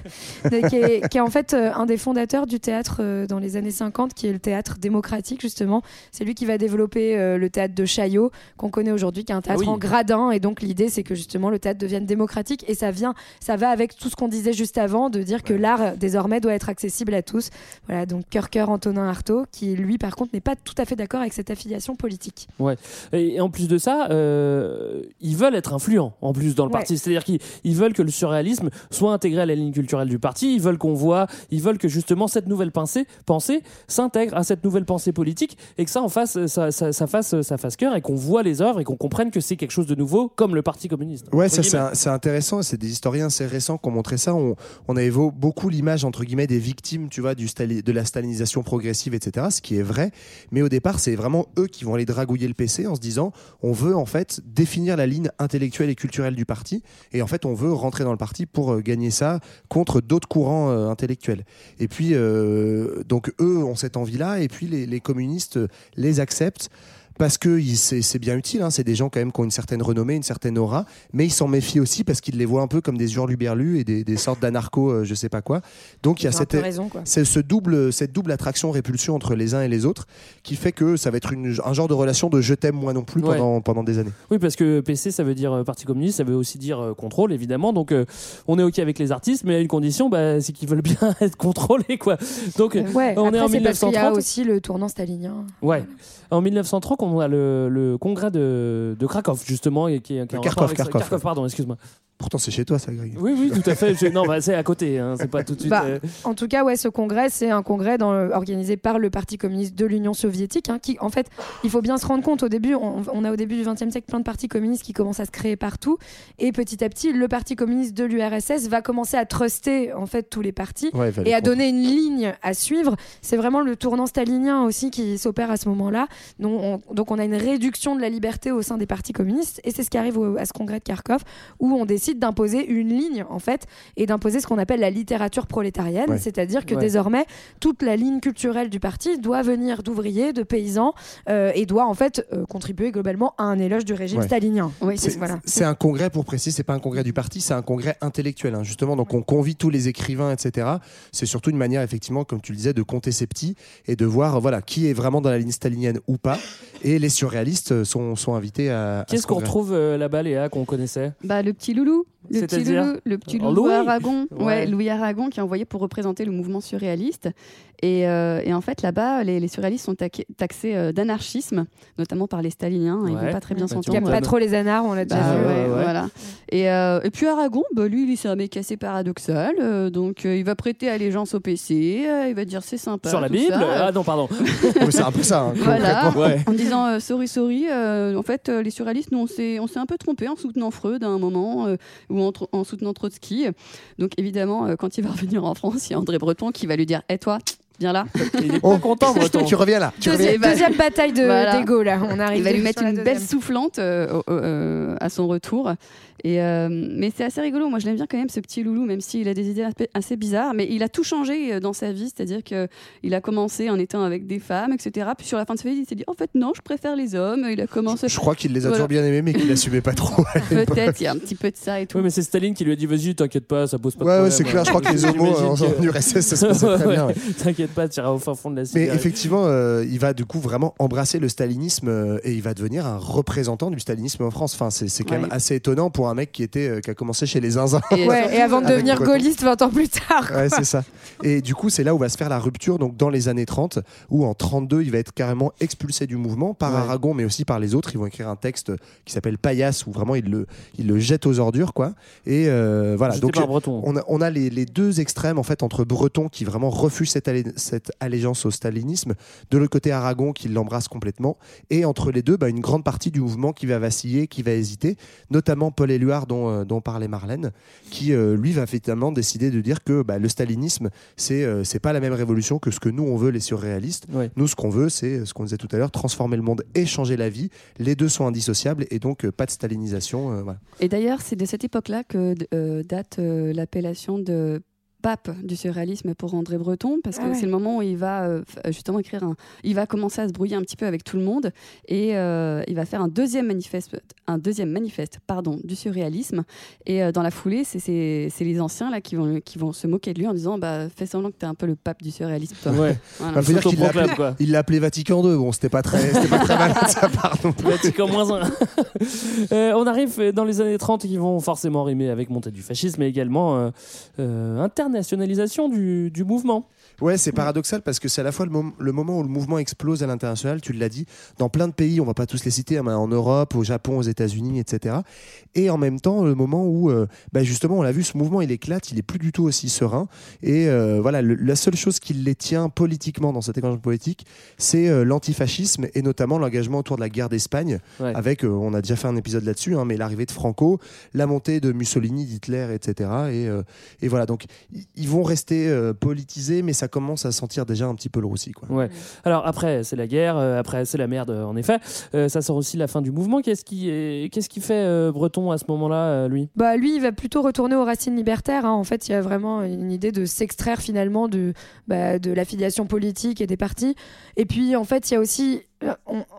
qui, est, qui est en fait euh, un des fondateurs du théâtre euh, dans les années 50, qui est le théâtre démocratique justement. C'est lui qui va développer le théâtre de Chaillot, qu'on connaît aujourd'hui, qui est un théâtre oui. en gradin. Et donc l'idée, c'est que justement le théâtre devienne démocratique, et ça vient, ça va avec tout ce qu'on disait juste avant, de dire que l'art euh, désormais doit être accessible à tous. Voilà, donc cœur cœur Antonin Artaud, qui lui par contre n'est pas tout à fait d'accord avec cette affiliation politique. Ouais. Et, et en plus de ça, euh, ils veulent être influents en plus dans le Ouais. parti. C'est-à-dire qu'ils ils veulent que le surréalisme soit intégré à la ligne culturelle du parti. Ils veulent qu'on voit, ils veulent que justement cette nouvelle pensée, pensée s'intègre à cette nouvelle pensée politique et que ça en fasse, ça, ça, ça fasse, ça fasse cœur et qu'on voit les œuvres et qu'on comprenne que c'est quelque chose de nouveau comme le Parti communiste. Ouais, ça c'est c'est intéressant. C'est des historiens assez récents qui ont montré ça. On, on a évoqué beaucoup l'image entre guillemets des victimes, tu vois, du de la stalinisation progressive, etc. Ce qui est vrai. Mais au départ, c'est vraiment eux qui vont aller dragouiller le PC en se disant, on veut en fait définir la ligne intellectuelle et culturelle du parti. Et en fait, on veut rentrer dans le parti pour euh, gagner ça contre d'autres courants euh, intellectuels. Et puis, euh, donc eux ont cette envie-là. Et puis les, communistes les acceptent parce que il- c'est bien utile, hein, c'est des gens quand même qui ont une certaine renommée, une certaine aura, mais ils s'en méfient aussi parce qu'ils les voient un peu comme des hurluberlus et des, des sortes d'anarchos, euh, je sais pas quoi. Donc il y a cette, peu raison, quoi. c'est ce double, cette double attraction-répulsion entre les uns et les autres qui fait que ça va être une- un genre de relation de je t'aime moi non plus Ouais. pendant, pendant des années. Oui, parce que PC, ça veut dire euh, Parti communiste, ça veut aussi dire euh, contrôle, évidemment. Donc, euh, on est OK avec les artistes, mais à une condition, bah, c'est qu'ils veulent bien être contrôlés, quoi. Donc, Ouais, on après, est en c'est parce qu'il y a 1930. aussi le tournant stalinien. Ouais. En 1930, on a le, le congrès de, de Krakow, justement, et qui est, qui est en Kharkov, rapport avec. Kharkov. Kharkov, pardon, excuse-moi. Pourtant c'est chez toi ça, Greg. Oui, oui, tout à fait. Non, bah, c'est à côté, hein, c'est pas tout de suite. Bah, euh, En tout cas, ouais, ce congrès, c'est un congrès dans le- organisé par le Parti communiste de l'Union soviétique, hein, qui, en fait, il faut bien se rendre compte, au début, on, on a au début du XXe siècle plein de partis communistes qui commencent à se créer partout, et petit à petit, le Parti communiste de l'URSS va commencer à truster, en fait, tous les partis, Ouais, et à comprendre. donner une ligne à suivre. C'est vraiment le tournant stalinien aussi qui s'opère à ce moment-là. Donc on, donc on a une réduction de la liberté au sein des partis communistes, et c'est ce qui arrive au- à ce congrès de Kharkov, où on décide d'imposer une ligne, en fait, et d'imposer ce qu'on appelle la littérature prolétarienne, Ouais. c'est-à-dire que Ouais. désormais, toute la ligne culturelle du parti doit venir d'ouvriers, de paysans, euh, et doit en fait euh, contribuer globalement à un éloge du régime Ouais. stalinien. Oui, C'est voilà. un congrès, pour préciser, c'est pas un congrès du parti, c'est un congrès intellectuel, hein, justement. Donc on convie tous les écrivains, etc. C'est surtout une manière, effectivement, comme tu le disais, de compter ses petits et de voir voilà, qui est vraiment dans la ligne stalinienne ou pas. Et les surréalistes sont, sont invités à. Qu'est-ce ce qu'on retrouve euh, là-bas, Léa, qu'on connaissait? Bah, le petit loulou. you Le petit, loulou, le petit Louis Louis Aragon, ouais. Ouais. Louis Aragon qui est envoyé pour représenter le mouvement surréaliste. Et, euh, et en fait, là-bas, les, les surréalistes sont taxés euh, d'anarchisme, notamment par les staliniens. Ils Ouais. vont pas très bien Bah, s'entendre. Il n'y a pas trop les anards, on l'a déjà Bah, vu. ouais, ouais. Voilà. Et, euh, et puis Aragon, bah, lui, c'est un mec assez paradoxal. euh, donc, euh, il va prêter allégeance au PC. euh, il va dire c'est sympa. Sur la tout Bible ça. Ah non, pardon. C'est un peu ça. hein, Voilà, en disant euh, sorry, sorry. euh, en fait, euh, les surréalistes, nous, on s'est, on s'est un peu trompé en soutenant Freud à un moment euh, ou en, en soutenant Trotsky. Donc, évidemment, euh, quand il va revenir en France, il y a André Breton qui va lui dire Hé, toi, viens là. Il est Oh, pas content, Breton. Tu reviens là. Tu reviens. Deuxième, bataille de Voilà. d'ego là, on arrive. Il va lui mettre une deuxième. belle soufflante euh, euh, à son retour. Et euh, mais c'est assez rigolo. Moi, je l'aime bien quand même ce petit loulou, même s'il a des idées assez- bizarres. Mais il a tout changé euh, dans sa vie, c'est-à-dire que il a commencé en étant avec des femmes, etc. Puis sur la fin de sa vie, il s'est dit en fait non, je préfère les hommes. Il a commencé. Je crois qu'il les a Voilà. toujours bien aimés, mais qu'il l'assumait pas trop. Peut-être, il y a un petit peu de ça et tout. Oui, mais c'est Staline qui lui a dit vas-y, t'inquiète pas, ça pose pas de Ouais, ouais, problème. c'est clair. Je crois que les homos en, URSS, ça se passait très Ouais, bien. ouais. T'inquiète pas, tu iras au fin fond de la Mais cigarette. effectivement, euh, il va du coup vraiment embrasser le stalinisme euh, et il va devenir un représentant du stalinisme en France. Enfin, c'est quand Ouais. même assez étonnant pour un mec qui était euh, qui a commencé chez les zinzins. Et Ouais, et avant de devenir gaulliste 20 ans plus tard. quoi. Ouais, c'est ça. Et du coup, c'est là où va se faire la rupture, donc dans les années 30, où en 32, il va être carrément expulsé du mouvement par Ouais. Aragon, mais aussi par les autres. Ils vont écrire un texte qui s'appelle Paillasse, où vraiment ils le, ils le jettent aux ordures, quoi. Et euh, voilà. Jeté Donc, on a, on a les, les deux extrêmes en fait entre Breton qui vraiment refuse cette, allé- cette allégeance au stalinisme, de l'autre côté Aragon qui l'embrasse complètement, et entre les deux, bah, une grande partie du mouvement qui va vaciller, qui va hésiter, notamment Paul Éluard dont, euh, dont parlait Marlène, qui euh, lui va effectivement décider de dire que bah, le stalinisme c'est euh, c'est pas la même révolution que ce que nous on veut les surréalistes. Ouais. Nous ce qu'on veut c'est ce qu'on disait tout à l'heure, transformer le monde et changer la vie. Les deux sont indissociables et donc euh, pas de stalinisation. euh, voilà. Et d'ailleurs, c'est de cette époque-là que euh, date euh, l'appellation de pape du surréalisme pour André Breton, parce que Ah ouais. c'est le moment où il va euh, justement écrire un. Il va commencer à se brouiller un petit peu avec tout le monde et euh, il va faire un deuxième manifeste, un deuxième manifeste, pardon, du surréalisme. Et euh, dans la foulée, c'est- c'est c'est les anciens là qui vont qui vont se moquer de lui en disant bah fais semblant que t'es un peu le pape du surréalisme. Toi. Ouais. Voilà. Bah, faut dire qu'il l'a S'autoproclame, appelé, quoi. il l'a appelé Vatican II. Bon, c'était pas très, c'était pas très mal de sa part non plus. Vatican moins un. Euh, on arrive dans les années 30 qui vont forcément rimer avec montée du fascisme, mais également euh, euh, internationalisation du, du mouvement. Ouais, c'est paradoxal parce que c'est à la fois le, mom- le moment où le mouvement explose à l'international, tu l'as dit, dans plein de pays, on va pas tous les citer, hein, mais en Europe, au Japon, aux États-Unis, etc. Et en même temps, le moment où, euh, bah, justement, on l'a vu, ce mouvement, il éclate, il est plus du tout aussi serein. Et euh, voilà, le- la seule chose qui les tient politiquement dans cette équation politique, c'est euh, l'antifascisme et notamment l'engagement autour de la guerre d'Espagne, Ouais. avec, on a déjà fait un épisode là-dessus, hein, mais l'arrivée de Franco, la montée de Mussolini, d'Hitler, etc. Et, et voilà, donc ils vont rester politisés, mais ça commence à sentir déjà un petit peu le roussi. Quoi. Ouais. Alors après, c'est la guerre, euh, après, c'est la merde, euh, en effet. Euh, ça sort aussi la fin du mouvement. Qu'est-ce qui, est- qu'est-ce qui fait euh, Breton à ce moment-là, euh, lui? Bah lui, il va plutôt retourner aux racines libertaires. hein. En fait, il y a vraiment une idée de s'extraire finalement de, bah, de l'affiliation politique et des partis. Et puis, en fait, il y a aussi,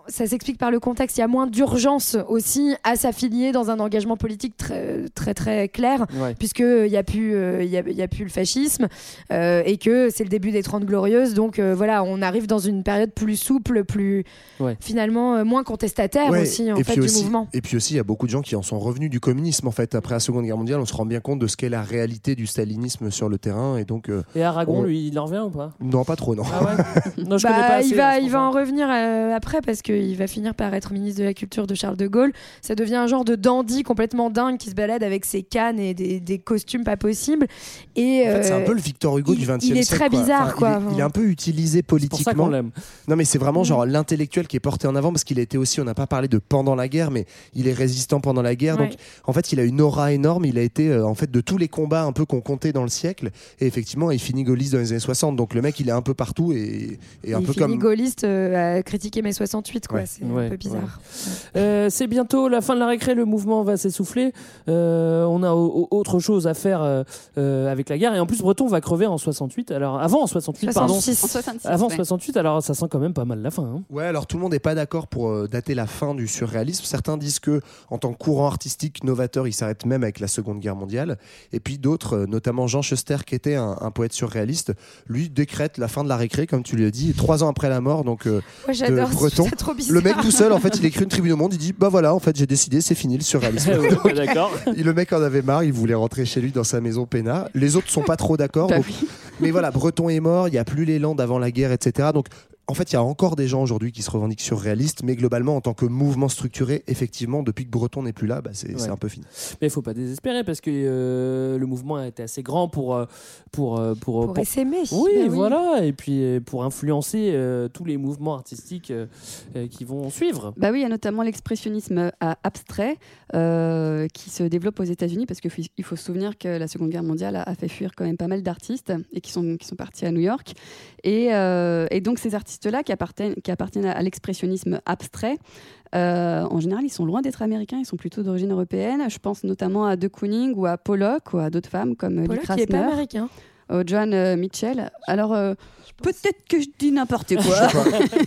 ça s'explique par le contexte, il y a moins d'urgence aussi à s'affilier dans un engagement politique très très très clair, Ouais. puisque il y a plus, euh, il y a, il y a plus le fascisme euh, et que c'est le début des Trente Glorieuses. Donc euh, voilà, on arrive dans une période plus souple, plus Ouais. finalement euh, moins contestataire Ouais, aussi en et fait du aussi- mouvement. Et puis aussi, il y a beaucoup de gens qui en sont revenus du communisme. En fait, après la Seconde Guerre mondiale, on se rend bien compte de ce qu'est la réalité du stalinisme sur le terrain. Et donc, euh, Et Aragon, on- lui, il en revient ou pas? Non, pas trop, non. Ah ouais? Non, je Bah, connais pas assez, il va, il va en revenir euh, après parce qu'il va finir par être ministre de la Culture de Charles de Gaulle. Ça devient un genre de dandy complètement dingue qui se balade avec ses cannes et des, des costumes pas possibles. Et En fait, c'est un euh, peu le Victor Hugo il- du 20e il est siècle. très quoi. bizarre, Enfin, quoi. Il est, il est un peu utilisé pour ça qu'on politiquement. l'aime. Non, mais c'est vraiment Mm. genre l'intellectuel qui est porté en avant parce qu'il a été aussi, on n'a pas parlé de pendant la guerre, mais il est résistant pendant la guerre. Ouais. Donc, en fait, il a une aura énorme. Il a été, euh, en fait, de tous les combats un peu qu'on comptait dans le siècle. Et effectivement, il finit gaulliste dans les années 60. Donc, le mec, il est un peu partout et, et un il peu finit comme. gaulliste euh, à critiquer mai 68. quoi. Ouais. C'est Ouais, un peu bizarre. Euh, c'est bientôt la fin de la récré, le mouvement va s'essouffler. Euh, on a au- au- autre chose à faire euh, avec la guerre. Et en plus, Breton va crever en 68. Alors, avant en 68, pardon. 66. En 66. Avant ouais. 68, alors ça sent quand même pas mal la fin. hein. Ouais, alors tout le monde n'est pas d'accord pour euh, dater la fin du surréalisme. Certains disent que, en tant que courant artistique novateur, il s'arrête même avec la Seconde Guerre mondiale. Et puis d'autres, notamment Jean Schuster, qui était un, un poète surréaliste, lui décrète la fin de la récré, comme tu l'as dit, trois ans après la mort. Donc, euh, Moi, j'adore breton. c'est trop bizarre. Le mec tout seul, en fait, il écrit une tribune au monde. Il dit Bah voilà, en fait, j'ai décidé, c'est fini le surréalisme. D'accord. Le mec en avait marre, il voulait rentrer chez lui dans sa maison peinard. Les autres sont pas trop d'accord. Donc-. Mais voilà, Breton est mort, il n'y a plus l'élan d'avant la guerre, etc. Donc en fait, il y a encore des gens aujourd'hui qui se revendiquent surréalistes, mais globalement, en tant que mouvement structuré, effectivement, depuis que Breton n'est plus là, bah, c'est Ouais. un peu fini. Mais il faut pas désespérer parce que euh, le mouvement a été assez grand pour euh, pour euh, pour, Pour essaimer. Oui, Bah oui. voilà, et puis pour influencer euh, tous les mouvements artistiques euh, qui vont suivre. Bah oui, il y a notamment l'expressionnisme abstrait euh, qui se développe aux États-Unis parce qu'il faut, il faut se souvenir que la Seconde Guerre mondiale a, a fait fuir quand même pas mal d'artistes et qui sont, qui sont partis à New York. Et, euh, et donc ces artistes-là qui appartiennent, qui appartiennent à, l'expressionnisme abstrait, euh, en général, ils sont loin d'être américains, ils sont plutôt d'origine européenne. Je pense notamment à De Kooning ou à Pollock ou à d'autres femmes comme Lee Pollock, qui est pas américain. John euh, Mitchell. Alors euh, peut-être que je dis n'importe quoi.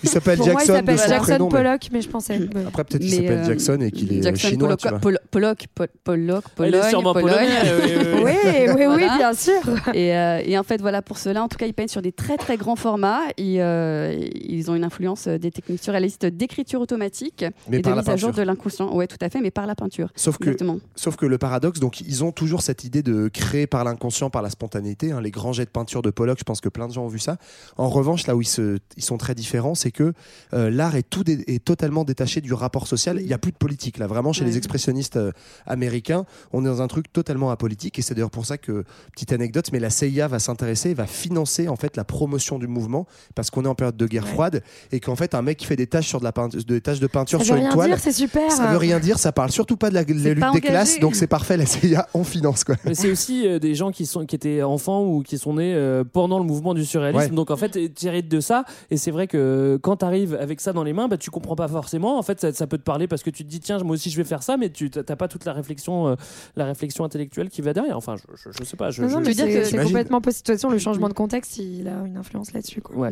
Il s'appelle Pour moi, il Jackson s'appelle son Jackson prénom. Pollock, mais je pensais. ouais. Après, peut-être qu'il s'appelle euh, Jackson et qu'il est Jackson, chinois. Pollock, tu vois. Pol- Pollock, Pol- Pollock, Il est Pologne, sûrement Pologne. polonais, oui, oui, oui. Oui, oui, oui, bien sûr. Et, euh, et en fait, voilà, pour cela, en tout cas, ils peignent sur des très très grands formats. Et, euh, ils ont une influence des techniques surréalistes d'écriture automatique Mais et de la mise à jour peinture. de l'inconscient. Ouais, tout à fait, mais par la peinture. Sauf que, Exactement. sauf que le paradoxe, donc ils ont toujours cette idée de créer par l'inconscient, par la spontanéité. hein. les grands jets de peinture de Pollock, je pense que plein de gens ont vu ça. En revanche, là où ils, se, ils sont très différents, c'est que euh, l'art est, tout dé- est totalement détaché du rapport social. Il n'y a plus de politique. Là, vraiment, chez Ouais. les expressionnistes euh, américains, on est dans un truc totalement apolitique. Et c'est d'ailleurs pour ça que, petite anecdote, mais la CIA va s'intéresser, va financer en fait la promotion du mouvement parce qu'on est en période de guerre froide et qu'en fait, un mec qui fait des taches sur de la peinture, des taches de peinture Ça sur veut une rien toile. dire, c'est super. Ça veut rien dire, ça parle surtout pas de la, de la C'est lutte des classes, donc c'est parfait, la CIA, on finance quoi. Mais c'est aussi euh, des gens qui, sont, qui étaient enfants ou qui sont nés euh, pendant le mouvement du surréalisme. Ouais. Donc en fait, tu hérites de ça. Et c'est vrai que quand tu arrives avec ça dans les mains, bah, tu comprends pas forcément. En fait, ça, ça peut te parler parce que tu te dis, tiens, moi aussi je vais faire ça, mais tu n'as pas toute la réflexion, euh, la réflexion intellectuelle qui va derrière. Enfin, je, je, je sais pas. Je, Non, non, je- veux dire que- c'est complètement possible. De toute façon, le changement de contexte, il a une influence là-dessus. Ouais.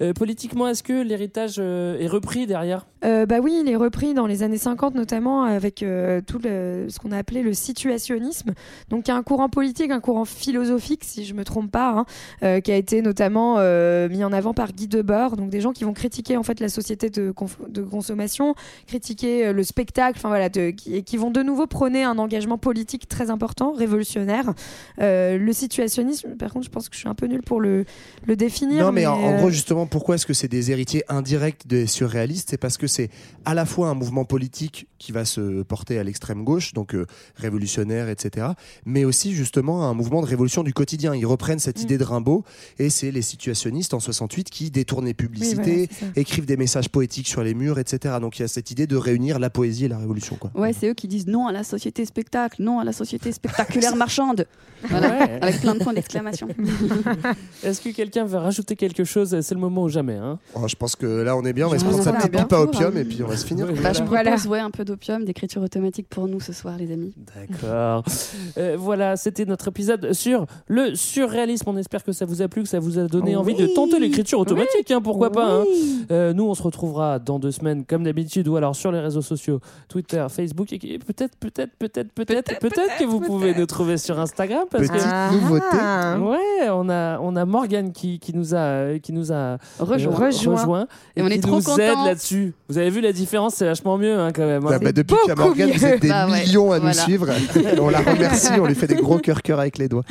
Euh, politiquement, est-ce que l'héritage euh, est repris derrière? Euh, bah oui, il est repris dans les années 50 notamment avec euh, tout le- ce qu'on a appelé le situationnisme. Donc il y a un courant politique, un courant philosophique, si je me trompe pas, hein, euh, qui a été notamment euh, mis en avant par Guy Debord. Donc des gens qui vont critiquer en fait la société de, consommation, critiquer euh, le spectacle, enfin voilà, de- qui, et qui vont de nouveau prôner un engagement politique très important, révolutionnaire. Le situationnisme, par contre, je pense que je suis un peu nulle pour le, le définir. Non, mais, en, en gros, justement, pourquoi est-ce que c'est des héritiers indirects des surréalistes? C'est parce que c'est à la fois un mouvement politique qui va se porter à l'extrême gauche, donc révolutionnaire, etc., mais aussi justement un mouvement de révolution du quotidien. Ils reprennent cette Mm. idée de Rimbaud, et c'est les situationnistes en 68 qui détournent les publicités, Oui, voilà, écrivent des messages poétiques sur les murs, etc. Donc il y a cette idée de réunir la poésie et la révolution. Quoi. Ouais, c'est eux qui disent non à la société spectacle, non à la société spectaculaire marchande. Voilà, Ouais. avec plein de points d'exclamation. Est-ce que quelqu'un veut rajouter quelque chose? C'est le moment ou jamais. Hein Oh, je pense que là, on est bien, on va se prendre sa petite pipe à opium, hein. et puis on va se finir. Ouais, Bah, je voilà. propose ouais, un peu d'opium, d'écriture automatique pour nous ce soir, les amis. D'accord. Euh, voilà, c'était notre épisode sur le surréalisme. On espère que ça vous a plu, que ça vous a donné envie de tenter l'écriture automatique. hein, pourquoi pas hein. Euh, Nous, on se retrouvera dans deux semaines, comme d'habitude, ou alors sur les réseaux sociaux, Twitter, Facebook, et peut-être, peut-être, peut-être, peut-être, peut-être que vous pouvez nous trouver sur Instagram, parce Petite que nouveauté. ouais, on a, on a Morgane qui, qui nous a, qui nous a Rejoint. euh, Rejoint. Et on qui est trop nous aide là-dessus. Vous avez vu la différence, c'est vachement mieux hein, quand même. Bah, bah, depuis qu'il y a Morgane, vous êtes des Bah ouais, millions à nous voilà. suivre. on la remercie, on lui fait des gros cœurs cœurs avec les doigts.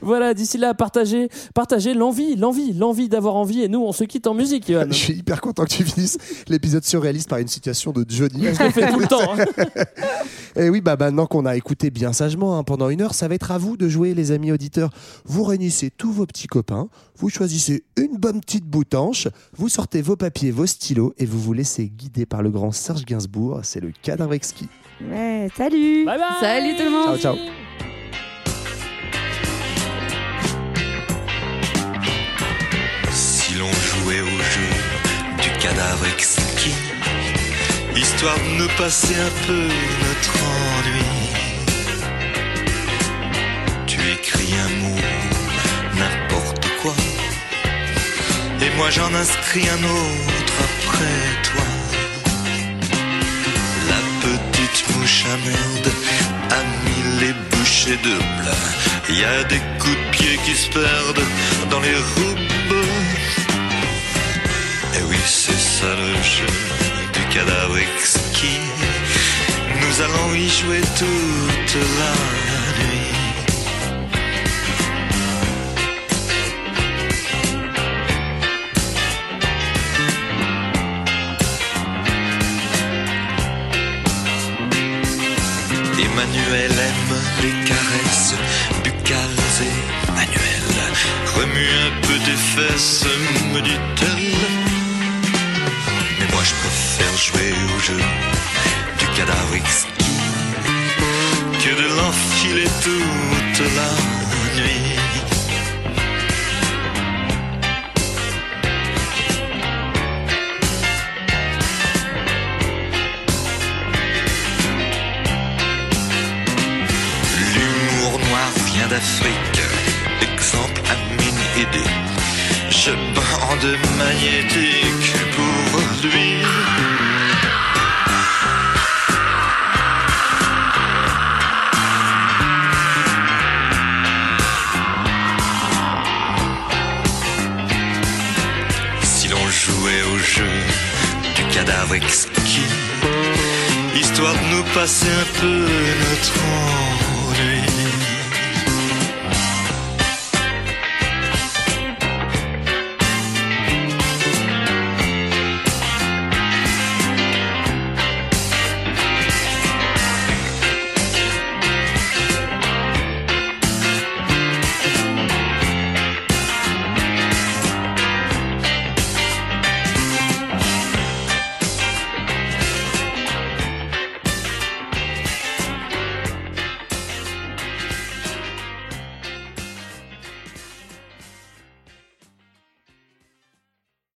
Voilà, d'ici là, partagez, partagez l'envie, l'envie, l'envie d'avoir envie. Et nous, on se quitte en musique, Johan. Je suis hyper content que tu finisses l'épisode surréaliste par une citation de Johnny. Je le fais tout le temps. hein. Et oui, bah maintenant qu'on a écouté bien sagement hein, pendant une heure, ça va être à vous de jouer, les amis auditeurs. Vous réunissez tous vos petits copains, vous choisissez une bonne petite boutanche, vous sortez vos papiers, vos stylos et vous vous laissez guider par le grand Serge Gainsbourg. C'est le cadavre exquis. Ouais, salut Bye bye. Salut tout le monde Ciao, ciao. Cadavre exquis, histoire de nous passer un peu notre ennui. Tu écris un mot, n'importe quoi, et moi j'en inscris un autre après toi. La petite mouche à merde a mis les bouchées de. Il y a des coups de pied qui se perdent dans les roubes. C'est ça le jeu du cadavre exquis. Nous allons y jouer toute la nuit. Emmanuel aime les caresses buccales et Manuel remue un peu des fesses, me dit-elle.